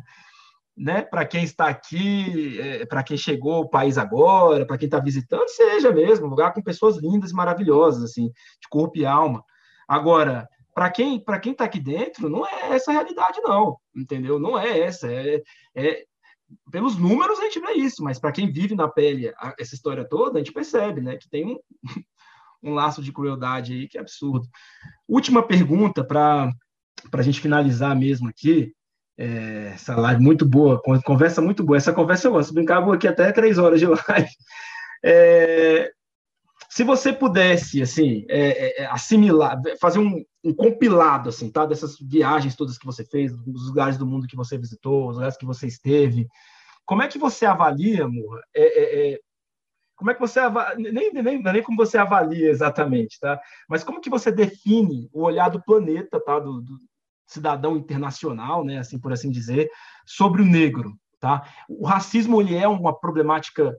né? Para quem está aqui, é, para quem chegou ao país agora, para quem está visitando, seja mesmo um lugar com pessoas lindas e maravilhosas, assim, de corpo e alma. Agora, para quem para quem está aqui dentro, não é essa a realidade, não, entendeu? Não é essa. É, é pelos números a gente vê isso, mas para quem vive na pele essa história toda, a gente percebe, né, que tem um, *laughs* um laço de crueldade aí que é absurdo. Última pergunta para a gente finalizar mesmo aqui. É, essa live muito boa, conversa muito boa. Essa conversa eu gosto. Brincar, aqui até três horas de *laughs* live. É, se você pudesse, assim, é, é, assimilar, fazer um, um, compilado, assim, tá? Dessas viagens todas que você fez, dos lugares do mundo que você visitou, os lugares que você esteve, como é que você avalia, amor, é, é, é como é que você avalia, nem, nem, é nem como você avalia exatamente, tá? Mas como que você define o olhar do planeta, tá? Do, do cidadão internacional, né? Assim por assim dizer, sobre o negro, tá? O racismo ele é uma problemática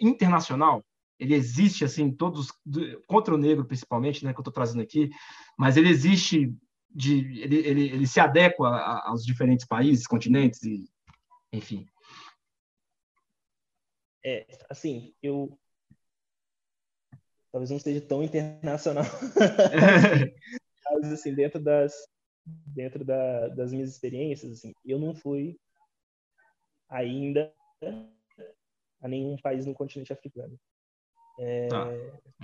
internacional. Ele existe assim todos contra o negro principalmente, né? Que eu estou trazendo aqui, mas ele existe de ele, ele, ele se adequa aos diferentes países, continentes e enfim. É, assim, eu talvez não esteja tão internacional, *laughs* mas assim dentro das dentro da, das minhas experiências, assim, eu não fui ainda a nenhum país no continente africano. É, tá.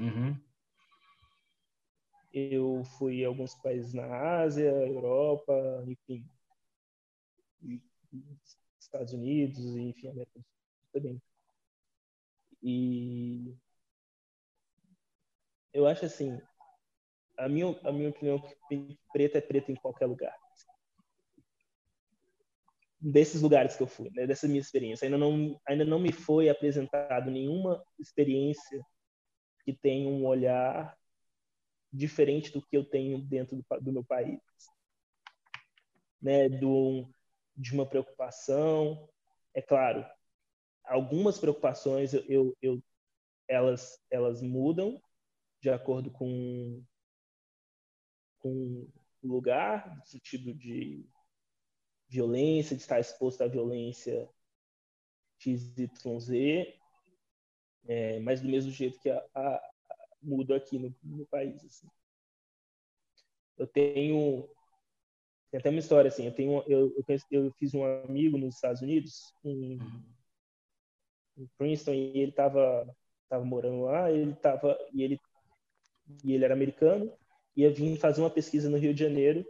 Uhum. Eu fui a alguns países na Ásia, Europa, enfim, Estados Unidos, enfim, América do Sul também. E eu acho assim, a minha, a minha opinião é que preto é preto em qualquer lugar. Desses lugares que eu fui, né, dessa minha experiência. Ainda não, ainda não me foi apresentado nenhuma experiência que tenha um olhar diferente do que eu tenho dentro do, do meu país. Né, do, de uma preocupação. É claro, algumas preocupações eu, eu, eu, elas, elas mudam de acordo com, com o lugar, no sentido de violência, de estar exposto à violência XYZ, é, mas do mesmo jeito que a, a, a muda aqui no, no país. Assim. Eu tenho tem até uma história assim, eu tenho eu, eu, eu fiz um amigo nos Estados Unidos, em, em Princeton, e ele estava tava morando lá, ele tava e ele e ele era americano, ia vir fazer uma pesquisa no Rio de Janeiro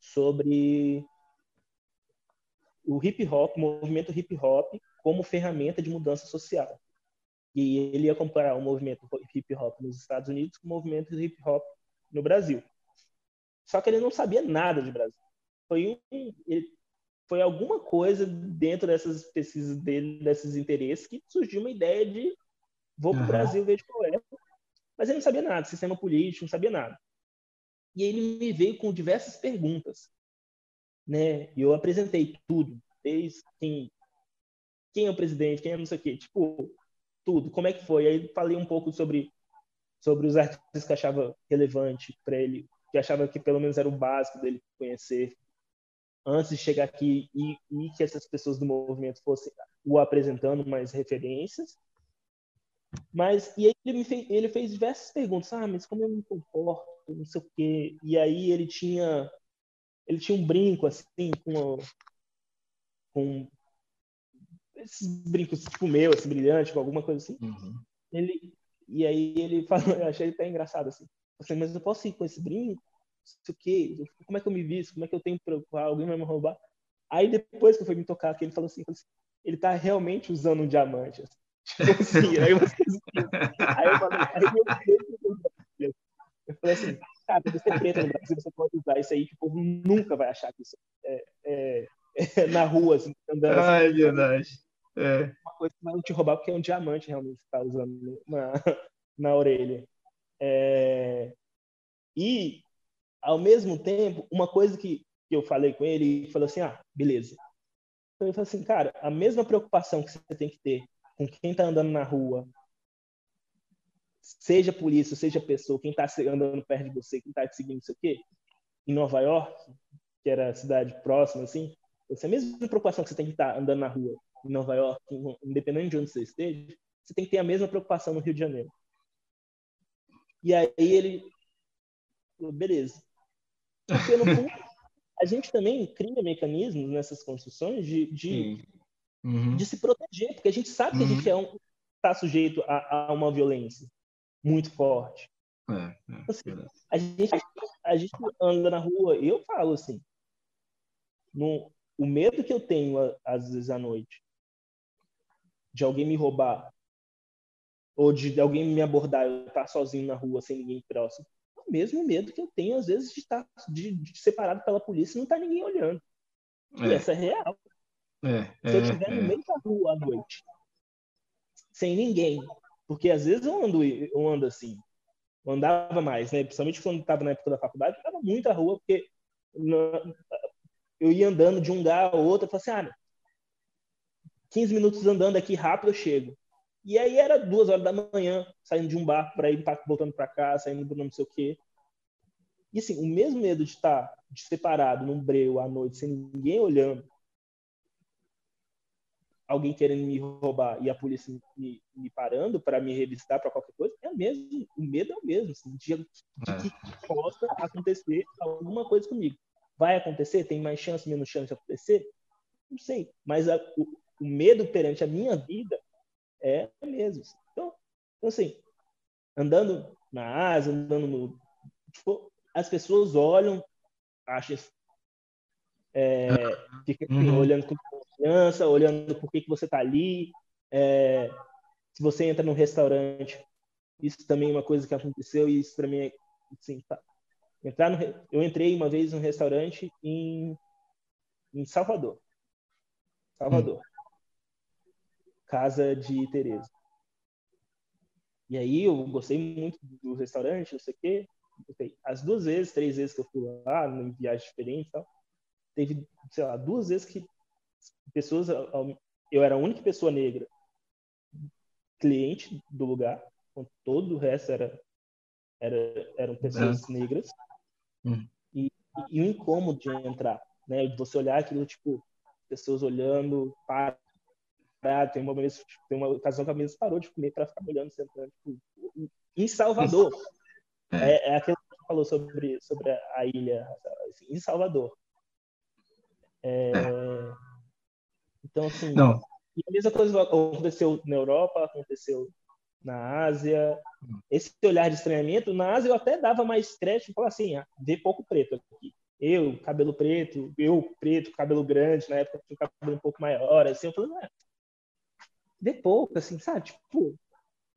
sobre o hip hop, o movimento hip hop como ferramenta de mudança social. E ele ia comparar o movimento hip hop nos Estados Unidos com o movimento hip hop no Brasil. Só que ele não sabia nada de Brasil. Foi um, ele, foi alguma coisa dentro dessas pesquisas dele, desses interesses, que surgiu uma ideia de vou para o uhum. Brasil ver de qual é. Mas ele não sabia nada, sistema político, não sabia nada. E ele me veio com diversas perguntas, né? E eu apresentei tudo, desde quem, quem é o presidente, quem é não sei o quê, tipo tudo. Como é que foi? Aí falei um pouco sobre sobre os artistas que achava relevante para ele que achava que pelo menos era o básico dele conhecer antes de chegar aqui e, e que essas pessoas do movimento fossem o apresentando mais referências. Mas e aí ele, fez, ele fez diversas perguntas, ah, mas como eu me comporto, não sei o quê. E aí ele tinha ele tinha um brinco assim com com esses brincos tipo meu, assim, brilhante, com alguma coisa assim. Uhum. Ele e aí ele *laughs* falou, eu achei até engraçado assim. Falei, mas eu posso ir com esse brinco? Isso o quê? Como é que eu me visto? Como é que eu tenho que preocupar? Alguém vai me roubar? Aí depois que eu fui me tocar, que ele falou assim, ele tá realmente usando um diamante. Assim. *laughs* Tipo assim, aí, eu, aí eu falei, aí eu, eu falei assim, cara, você é preto no Brasil, você pode usar isso aí, que o povo nunca vai achar que isso é, é, é na rua, assim, andando. Ai, assim, verdade. É. Uma coisa que vai te roubar porque é um diamante realmente que tá usando na, na orelha. É, e, ao mesmo tempo, uma coisa que, que eu falei com ele, ele falou assim, ah, beleza. Então, eu falei assim, cara, a mesma preocupação que você tem que ter com quem está andando na rua, seja polícia, seja pessoa, quem está andando perto de você, quem está te seguindo, não sei o quê, em Nova York, que era a cidade próxima, assim, essa mesma preocupação que você tem que estar tá andando na rua em Nova York, independente de onde você esteja, você tem que ter a mesma preocupação no Rio de Janeiro. E aí ele, beleza. Porque, no fundo, *laughs* a gente também cria mecanismos nessas construções de, de, uhum. de se proteger, porque a gente sabe que a gente uhum. é um, está sujeito a, a, uma violência muito forte. É, é, assim, a, gente, a gente anda na rua, e eu falo assim, no, o medo que eu tenho, às vezes, à noite, de alguém me roubar, ou de alguém me abordar, eu estar sozinho na rua, sem ninguém próximo, o mesmo medo que eu tenho, às vezes, de estar de, de separado pela polícia e não estar ninguém olhando. É. E essa é real. É, Se eu estiver no é. meio da rua à noite, sem ninguém. Porque às vezes eu ando, eu ando assim, eu andava mais, né? Principalmente quando estava na época da faculdade, eu estava muito rua, porque eu ia andando de um lugar ao outro, eu falava assim, ah, 15 minutos andando aqui rápido eu chego. E aí era duas horas da manhã, saindo de um barco para ir voltando para cá, saindo do não sei o quê. E assim, o mesmo medo de estar de separado num breu à noite, sem ninguém olhando, alguém querendo me roubar e a polícia me, me parando para me revistar para qualquer coisa, é o mesmo, o medo é o mesmo, assim, de, de que é. possa acontecer alguma coisa comigo. Vai acontecer? Tem mais chance, menos chance de acontecer? Não sei. Mas a, o, o, medo perante a minha vida é o mesmo. Assim. Então, então, assim, andando na Ásia, andando no. Tipo, as pessoas olham, acham. É, fica assim, uhum. olhando com confiança, olhando por que, que você está ali. É, se você entra num restaurante, isso também é uma coisa que aconteceu e isso para mim é assim, tá, Entrar no, eu entrei uma vez num restaurante em, em Salvador. Salvador. Hum. Casa de Tereza. E aí eu gostei muito do restaurante, não sei o quê. As duas vezes, três vezes que eu fui lá, em viagens diferentes tal, teve, sei lá, duas vezes que pessoas, eu era a única pessoa negra cliente do lugar, todo o resto era, era eram pessoas negras. Hum. E, e, o incômodo de entrar, né? De você olhar aquilo, tipo, pessoas olhando, para. Tem uma, vez, tem uma ocasião que a mesa parou de comer para ficar olhando, sentando. Tipo, em Salvador. *laughs* É, é, é aquilo que falou sobre, sobre a ilha, assim, em Salvador. É, é. Então, assim. Não. E a mesma coisa aconteceu na Europa, aconteceu na Ásia. Esse olhar de estranhamento, na Ásia eu até dava mais crédito, falar assim, ah, vê pouco preto aqui. Eu, cabelo preto, eu preto, cabelo grande, na época tinha cabelo um pouco maior, assim, eu falei, ah, vê pouco, assim, sabe? Tipo,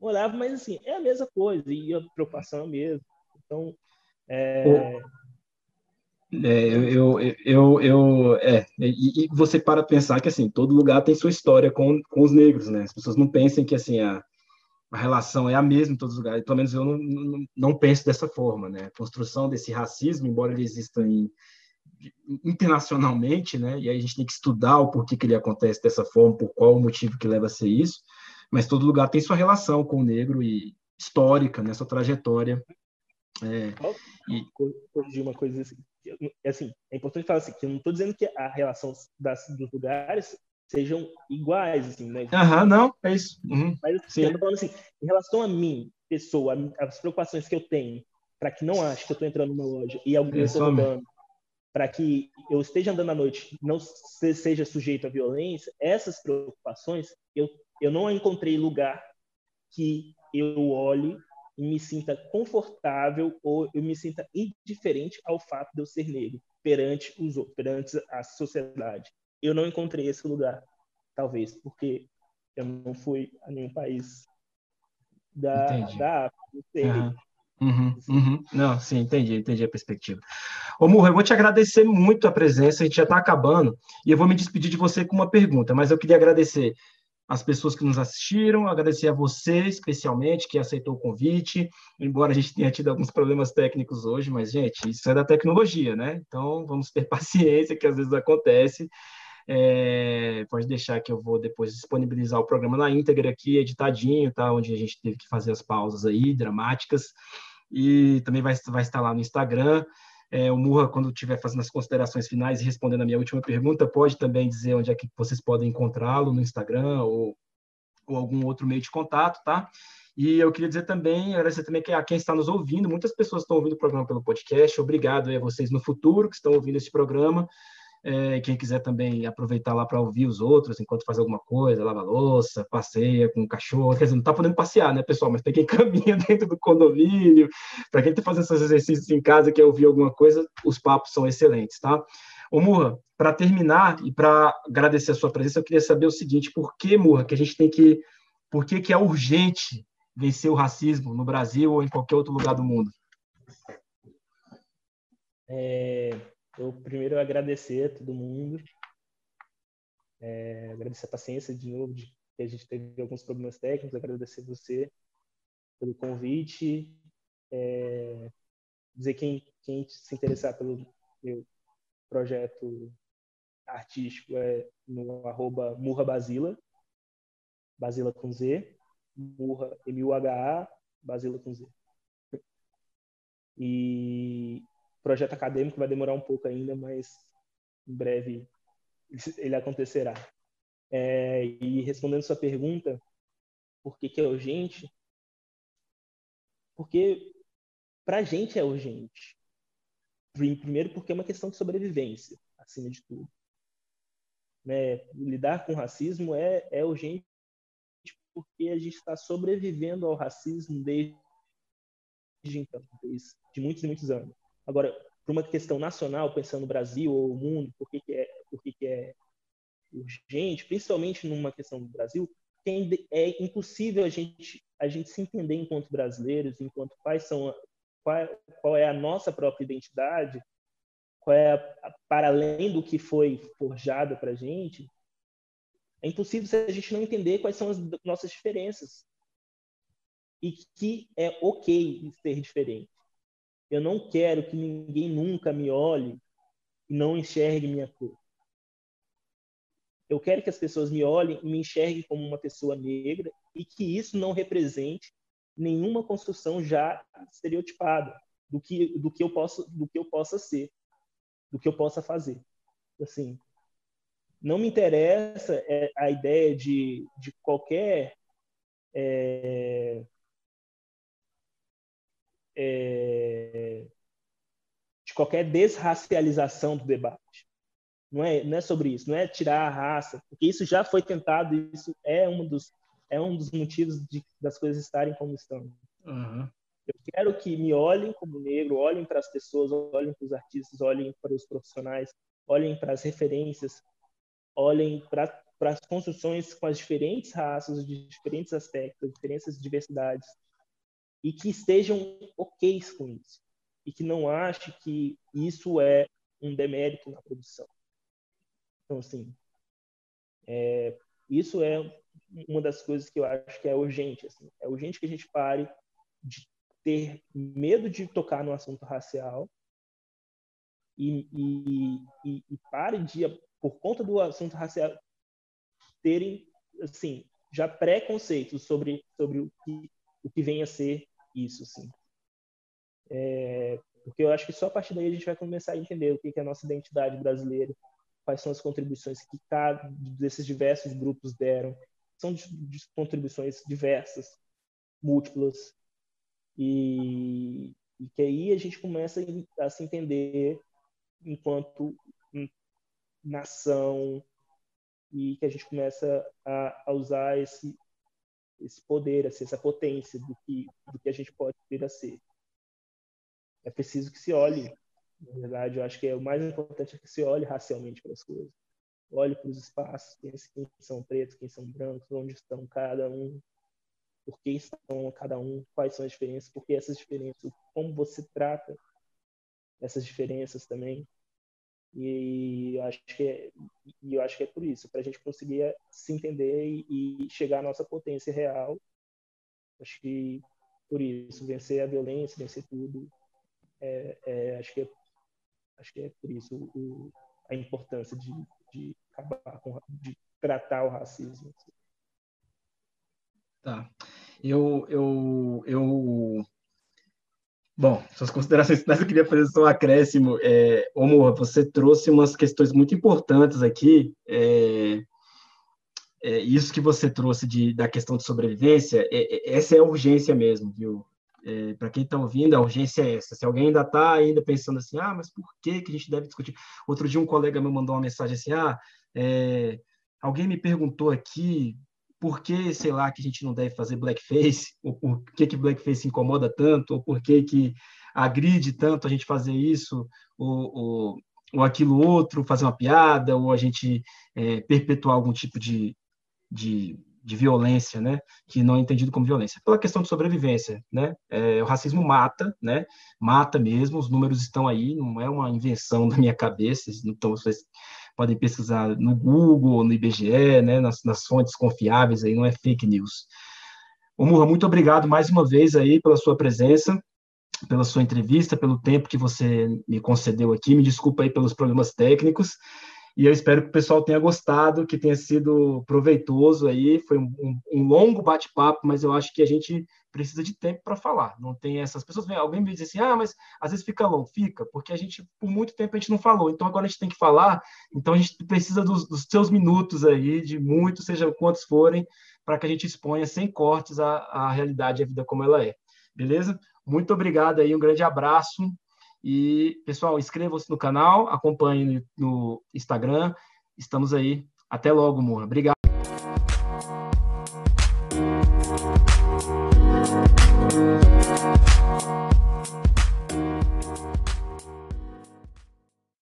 olhava, mas assim, é a mesma coisa, e a preocupação é a mesma. Então, é... É, eu, eu, eu, eu, é, e, e, você para pensar que, assim, todo lugar tem sua história com, com os negros, né? As pessoas não pensem que, assim, a, a relação é a mesma em todos os lugares. Pelo menos eu não, não, não penso dessa forma, né? A construção desse racismo, embora ele exista em, internacionalmente, né? E aí a gente tem que estudar o porquê que ele acontece dessa forma, por qual o motivo que leva a ser isso. Mas todo lugar tem sua relação com o negro e histórica, né? Sua trajetória. É, corrigir uma coisa assim, assim, é importante falar assim, que eu não estou dizendo que a relação das, dos lugares sejam iguais, assim, né? Aham, não, é isso. Uhum. Mas assim, eu tô falando assim, em relação a mim, pessoa, as preocupações que eu tenho, para que não ache que eu estou entrando numa loja e alguém está roubando, para que eu esteja andando à noite, não seja sujeito à violência, essas preocupações, eu, eu não encontrei lugar que eu olhe e me sinta confortável ou eu me sinta indiferente ao fato de eu ser negro perante os perante a sociedade eu não encontrei esse lugar, talvez, porque eu não fui a nenhum país da, da África. Uhum, uhum. Não, sim, entendi, entendi a perspectiva. Ô, Murra, eu vou te agradecer muito a presença, a gente já está acabando, e eu vou me despedir de você com uma pergunta, mas eu queria agradecer as pessoas que nos assistiram, agradecer a você especialmente, que aceitou o convite, embora a gente tenha tido alguns problemas técnicos hoje, mas, gente, isso é da tecnologia, né? Então, vamos ter *laughs* paciência, que às vezes acontece, é, pode deixar que eu vou depois disponibilizar o programa na íntegra aqui, editadinho, tá? Onde a gente teve que fazer as pausas aí, dramáticas. E também vai, vai estar lá no Instagram. É, o Murra, quando estiver fazendo as considerações finais e respondendo a minha última pergunta, pode também dizer onde é que vocês podem encontrá-lo no Instagram ou, ou algum outro meio de contato, tá? E eu queria dizer também, agradecer também que a quem está nos ouvindo, muitas pessoas estão ouvindo o programa pelo podcast, obrigado a vocês no futuro que estão ouvindo esse programa. É, quem quiser também aproveitar lá para ouvir os outros enquanto faz alguma coisa, lava louça, passeia com o cachorro. Quer dizer, não está podendo passear, né, pessoal? Mas tem quem *laughs* caminha dentro do condomínio. Para quem está fazendo esses exercícios em casa, quer ouvir alguma coisa, os papos são excelentes, tá? Ô, Murra, para terminar e para agradecer a sua presença, eu queria saber o seguinte: por que, Murra, que a gente tem que. Por que, que é urgente vencer o racismo no Brasil ou em qualquer outro lugar do mundo? É, eu primeiro agradecer a todo mundo, é, agradecer a paciência de novo de que a gente teve alguns problemas técnicos. Agradecer você pelo convite. É, dizer quem, quem se interessar pelo meu projeto artístico é no arroba Murra Basila, Basila com Z, Murra, M-U-H-A, Basila com Z. E projeto acadêmico vai demorar um pouco ainda, mas em breve ele acontecerá. É, e respondendo sua pergunta, por que, que é urgente? Porque para a gente é urgente. Primeiro, porque é uma questão de sobrevivência, acima de tudo. Né? Lidar com racismo é, é urgente porque a gente está sobrevivendo ao racismo desde então, desde de muitos e muitos anos. Agora, para uma questão nacional, pensando no Brasil ou o mundo, por que, que é, por que, que é urgente, principalmente numa questão do Brasil, é impossível a gente a gente se entender enquanto brasileiros, enquanto quais são qual, qual é a nossa própria identidade, qual é a, para além do que foi forjado para a gente, é impossível se a gente não entender quais são as nossas diferenças e que é ok ser diferente. Eu não quero que ninguém nunca me olhe e não enxergue minha cor. Eu quero que as pessoas me olhem e me enxerguem como uma pessoa negra e que isso não represente nenhuma construção já estereotipada do que do que eu posso do que eu possa ser, do que eu possa fazer. Assim, não me interessa é, a ideia de, de qualquer é, é, de qualquer desracialização do debate. Não é, não é sobre isso, não é tirar a raça, porque isso já foi tentado, isso é um dos, é um dos motivos de, das coisas estarem como estão. Uhum. Eu quero que me olhem como negro, olhem para as pessoas, olhem para os artistas, olhem para os profissionais, olhem para as referências, olhem para, para as construções com as diferentes raças, de diferentes aspectos, diferentes diversidades, e que estejam ok com isso, e que não achem que isso é um demérito na produção. Então, assim, é, isso é uma das coisas que eu acho que é urgente. Assim. É urgente que a gente pare de ter medo de tocar no assunto racial e, e, e, e pare de, por conta do assunto racial, terem, assim, já preconceitos sobre, sobre o, que, o que vem a ser isso, assim. É, porque eu acho que só a partir daí a gente vai começar a entender o que é a nossa identidade brasileira, quais são as contribuições que cada desses diversos grupos deram, são de, de contribuições diversas, múltiplas, e, e, que aí a gente começa a se entender enquanto nação e que a gente começa a, a usar esse esse poder, essa potência do que do que a gente pode vir a ser. É preciso que se olhe, na verdade, eu acho que é o mais importante é que se olhe racialmente para as coisas olhe para os espaços, pense quem são pretos, quem são brancos, onde estão cada um, por que estão cada um, quais são as diferenças, por que essas diferenças, como você trata essas diferenças também. E eu acho que é, e eu acho que é por isso, para a gente conseguir se entender e, e chegar à nossa potência real. Acho que por isso vencer a violência, vencer tudo, é, é, acho que é, acho que é por isso o, a importância de, de acabar com, de tratar o racismo. Tá. Eu, eu, eu... Bom, suas considerações finais eu queria fazer só um acréscimo. É, você trouxe umas questões muito importantes aqui. É, é, isso que você trouxe de, da questão de sobrevivência, é, é essa é a urgência mesmo, viu? É, para quem está ouvindo, a urgência é essa. Se alguém ainda está ainda pensando assim, ah, mas por que, que a gente deve discutir? Outro dia um colega me mandou uma mensagem assim, ah, é, alguém me perguntou aqui por que, sei lá, que a gente não deve fazer blackface, *laughs* ou por que, que blackface incomoda tanto, ou por que, que agride tanto a gente fazer isso, ou, ou, ou aquilo outro, fazer uma piada, ou a gente é, perpetuar algum tipo de, de de violência, né, que não é entendido como violência, pela questão de sobrevivência, né, é, o racismo mata, né, mata mesmo, os números estão aí, não é uma invenção *laughs* da minha cabeça, então podem pesquisar no Google, no IBGE, né, nas, nas fontes confiáveis aí, não é fake news. Ô Murra, muito obrigado mais uma vez aí pela sua presença, pela sua entrevista, pelo tempo que você me concedeu aqui. Me desculpa aí pelos problemas técnicos. E eu espero que o pessoal tenha gostado, que tenha sido proveitoso aí. Foi um, um, longo bate-papo, mas eu acho que a gente precisa de tempo para falar. Não tem essas pessoas. Alguém me diz assim, ah, mas às vezes fica longo. Fica, porque a gente, por muito tempo, a gente não falou. Então agora a gente tem que falar. Então a gente precisa dos, dos seus minutos aí, de muitos, seja quantos forem, para que a gente exponha sem cortes a, a realidade e a vida como ela é. Beleza? Muito obrigado aí, um grande abraço. E, pessoal, inscrevam-se no canal, acompanhem no Instagram. Estamos aí. Até logo, Moura. Obrigado.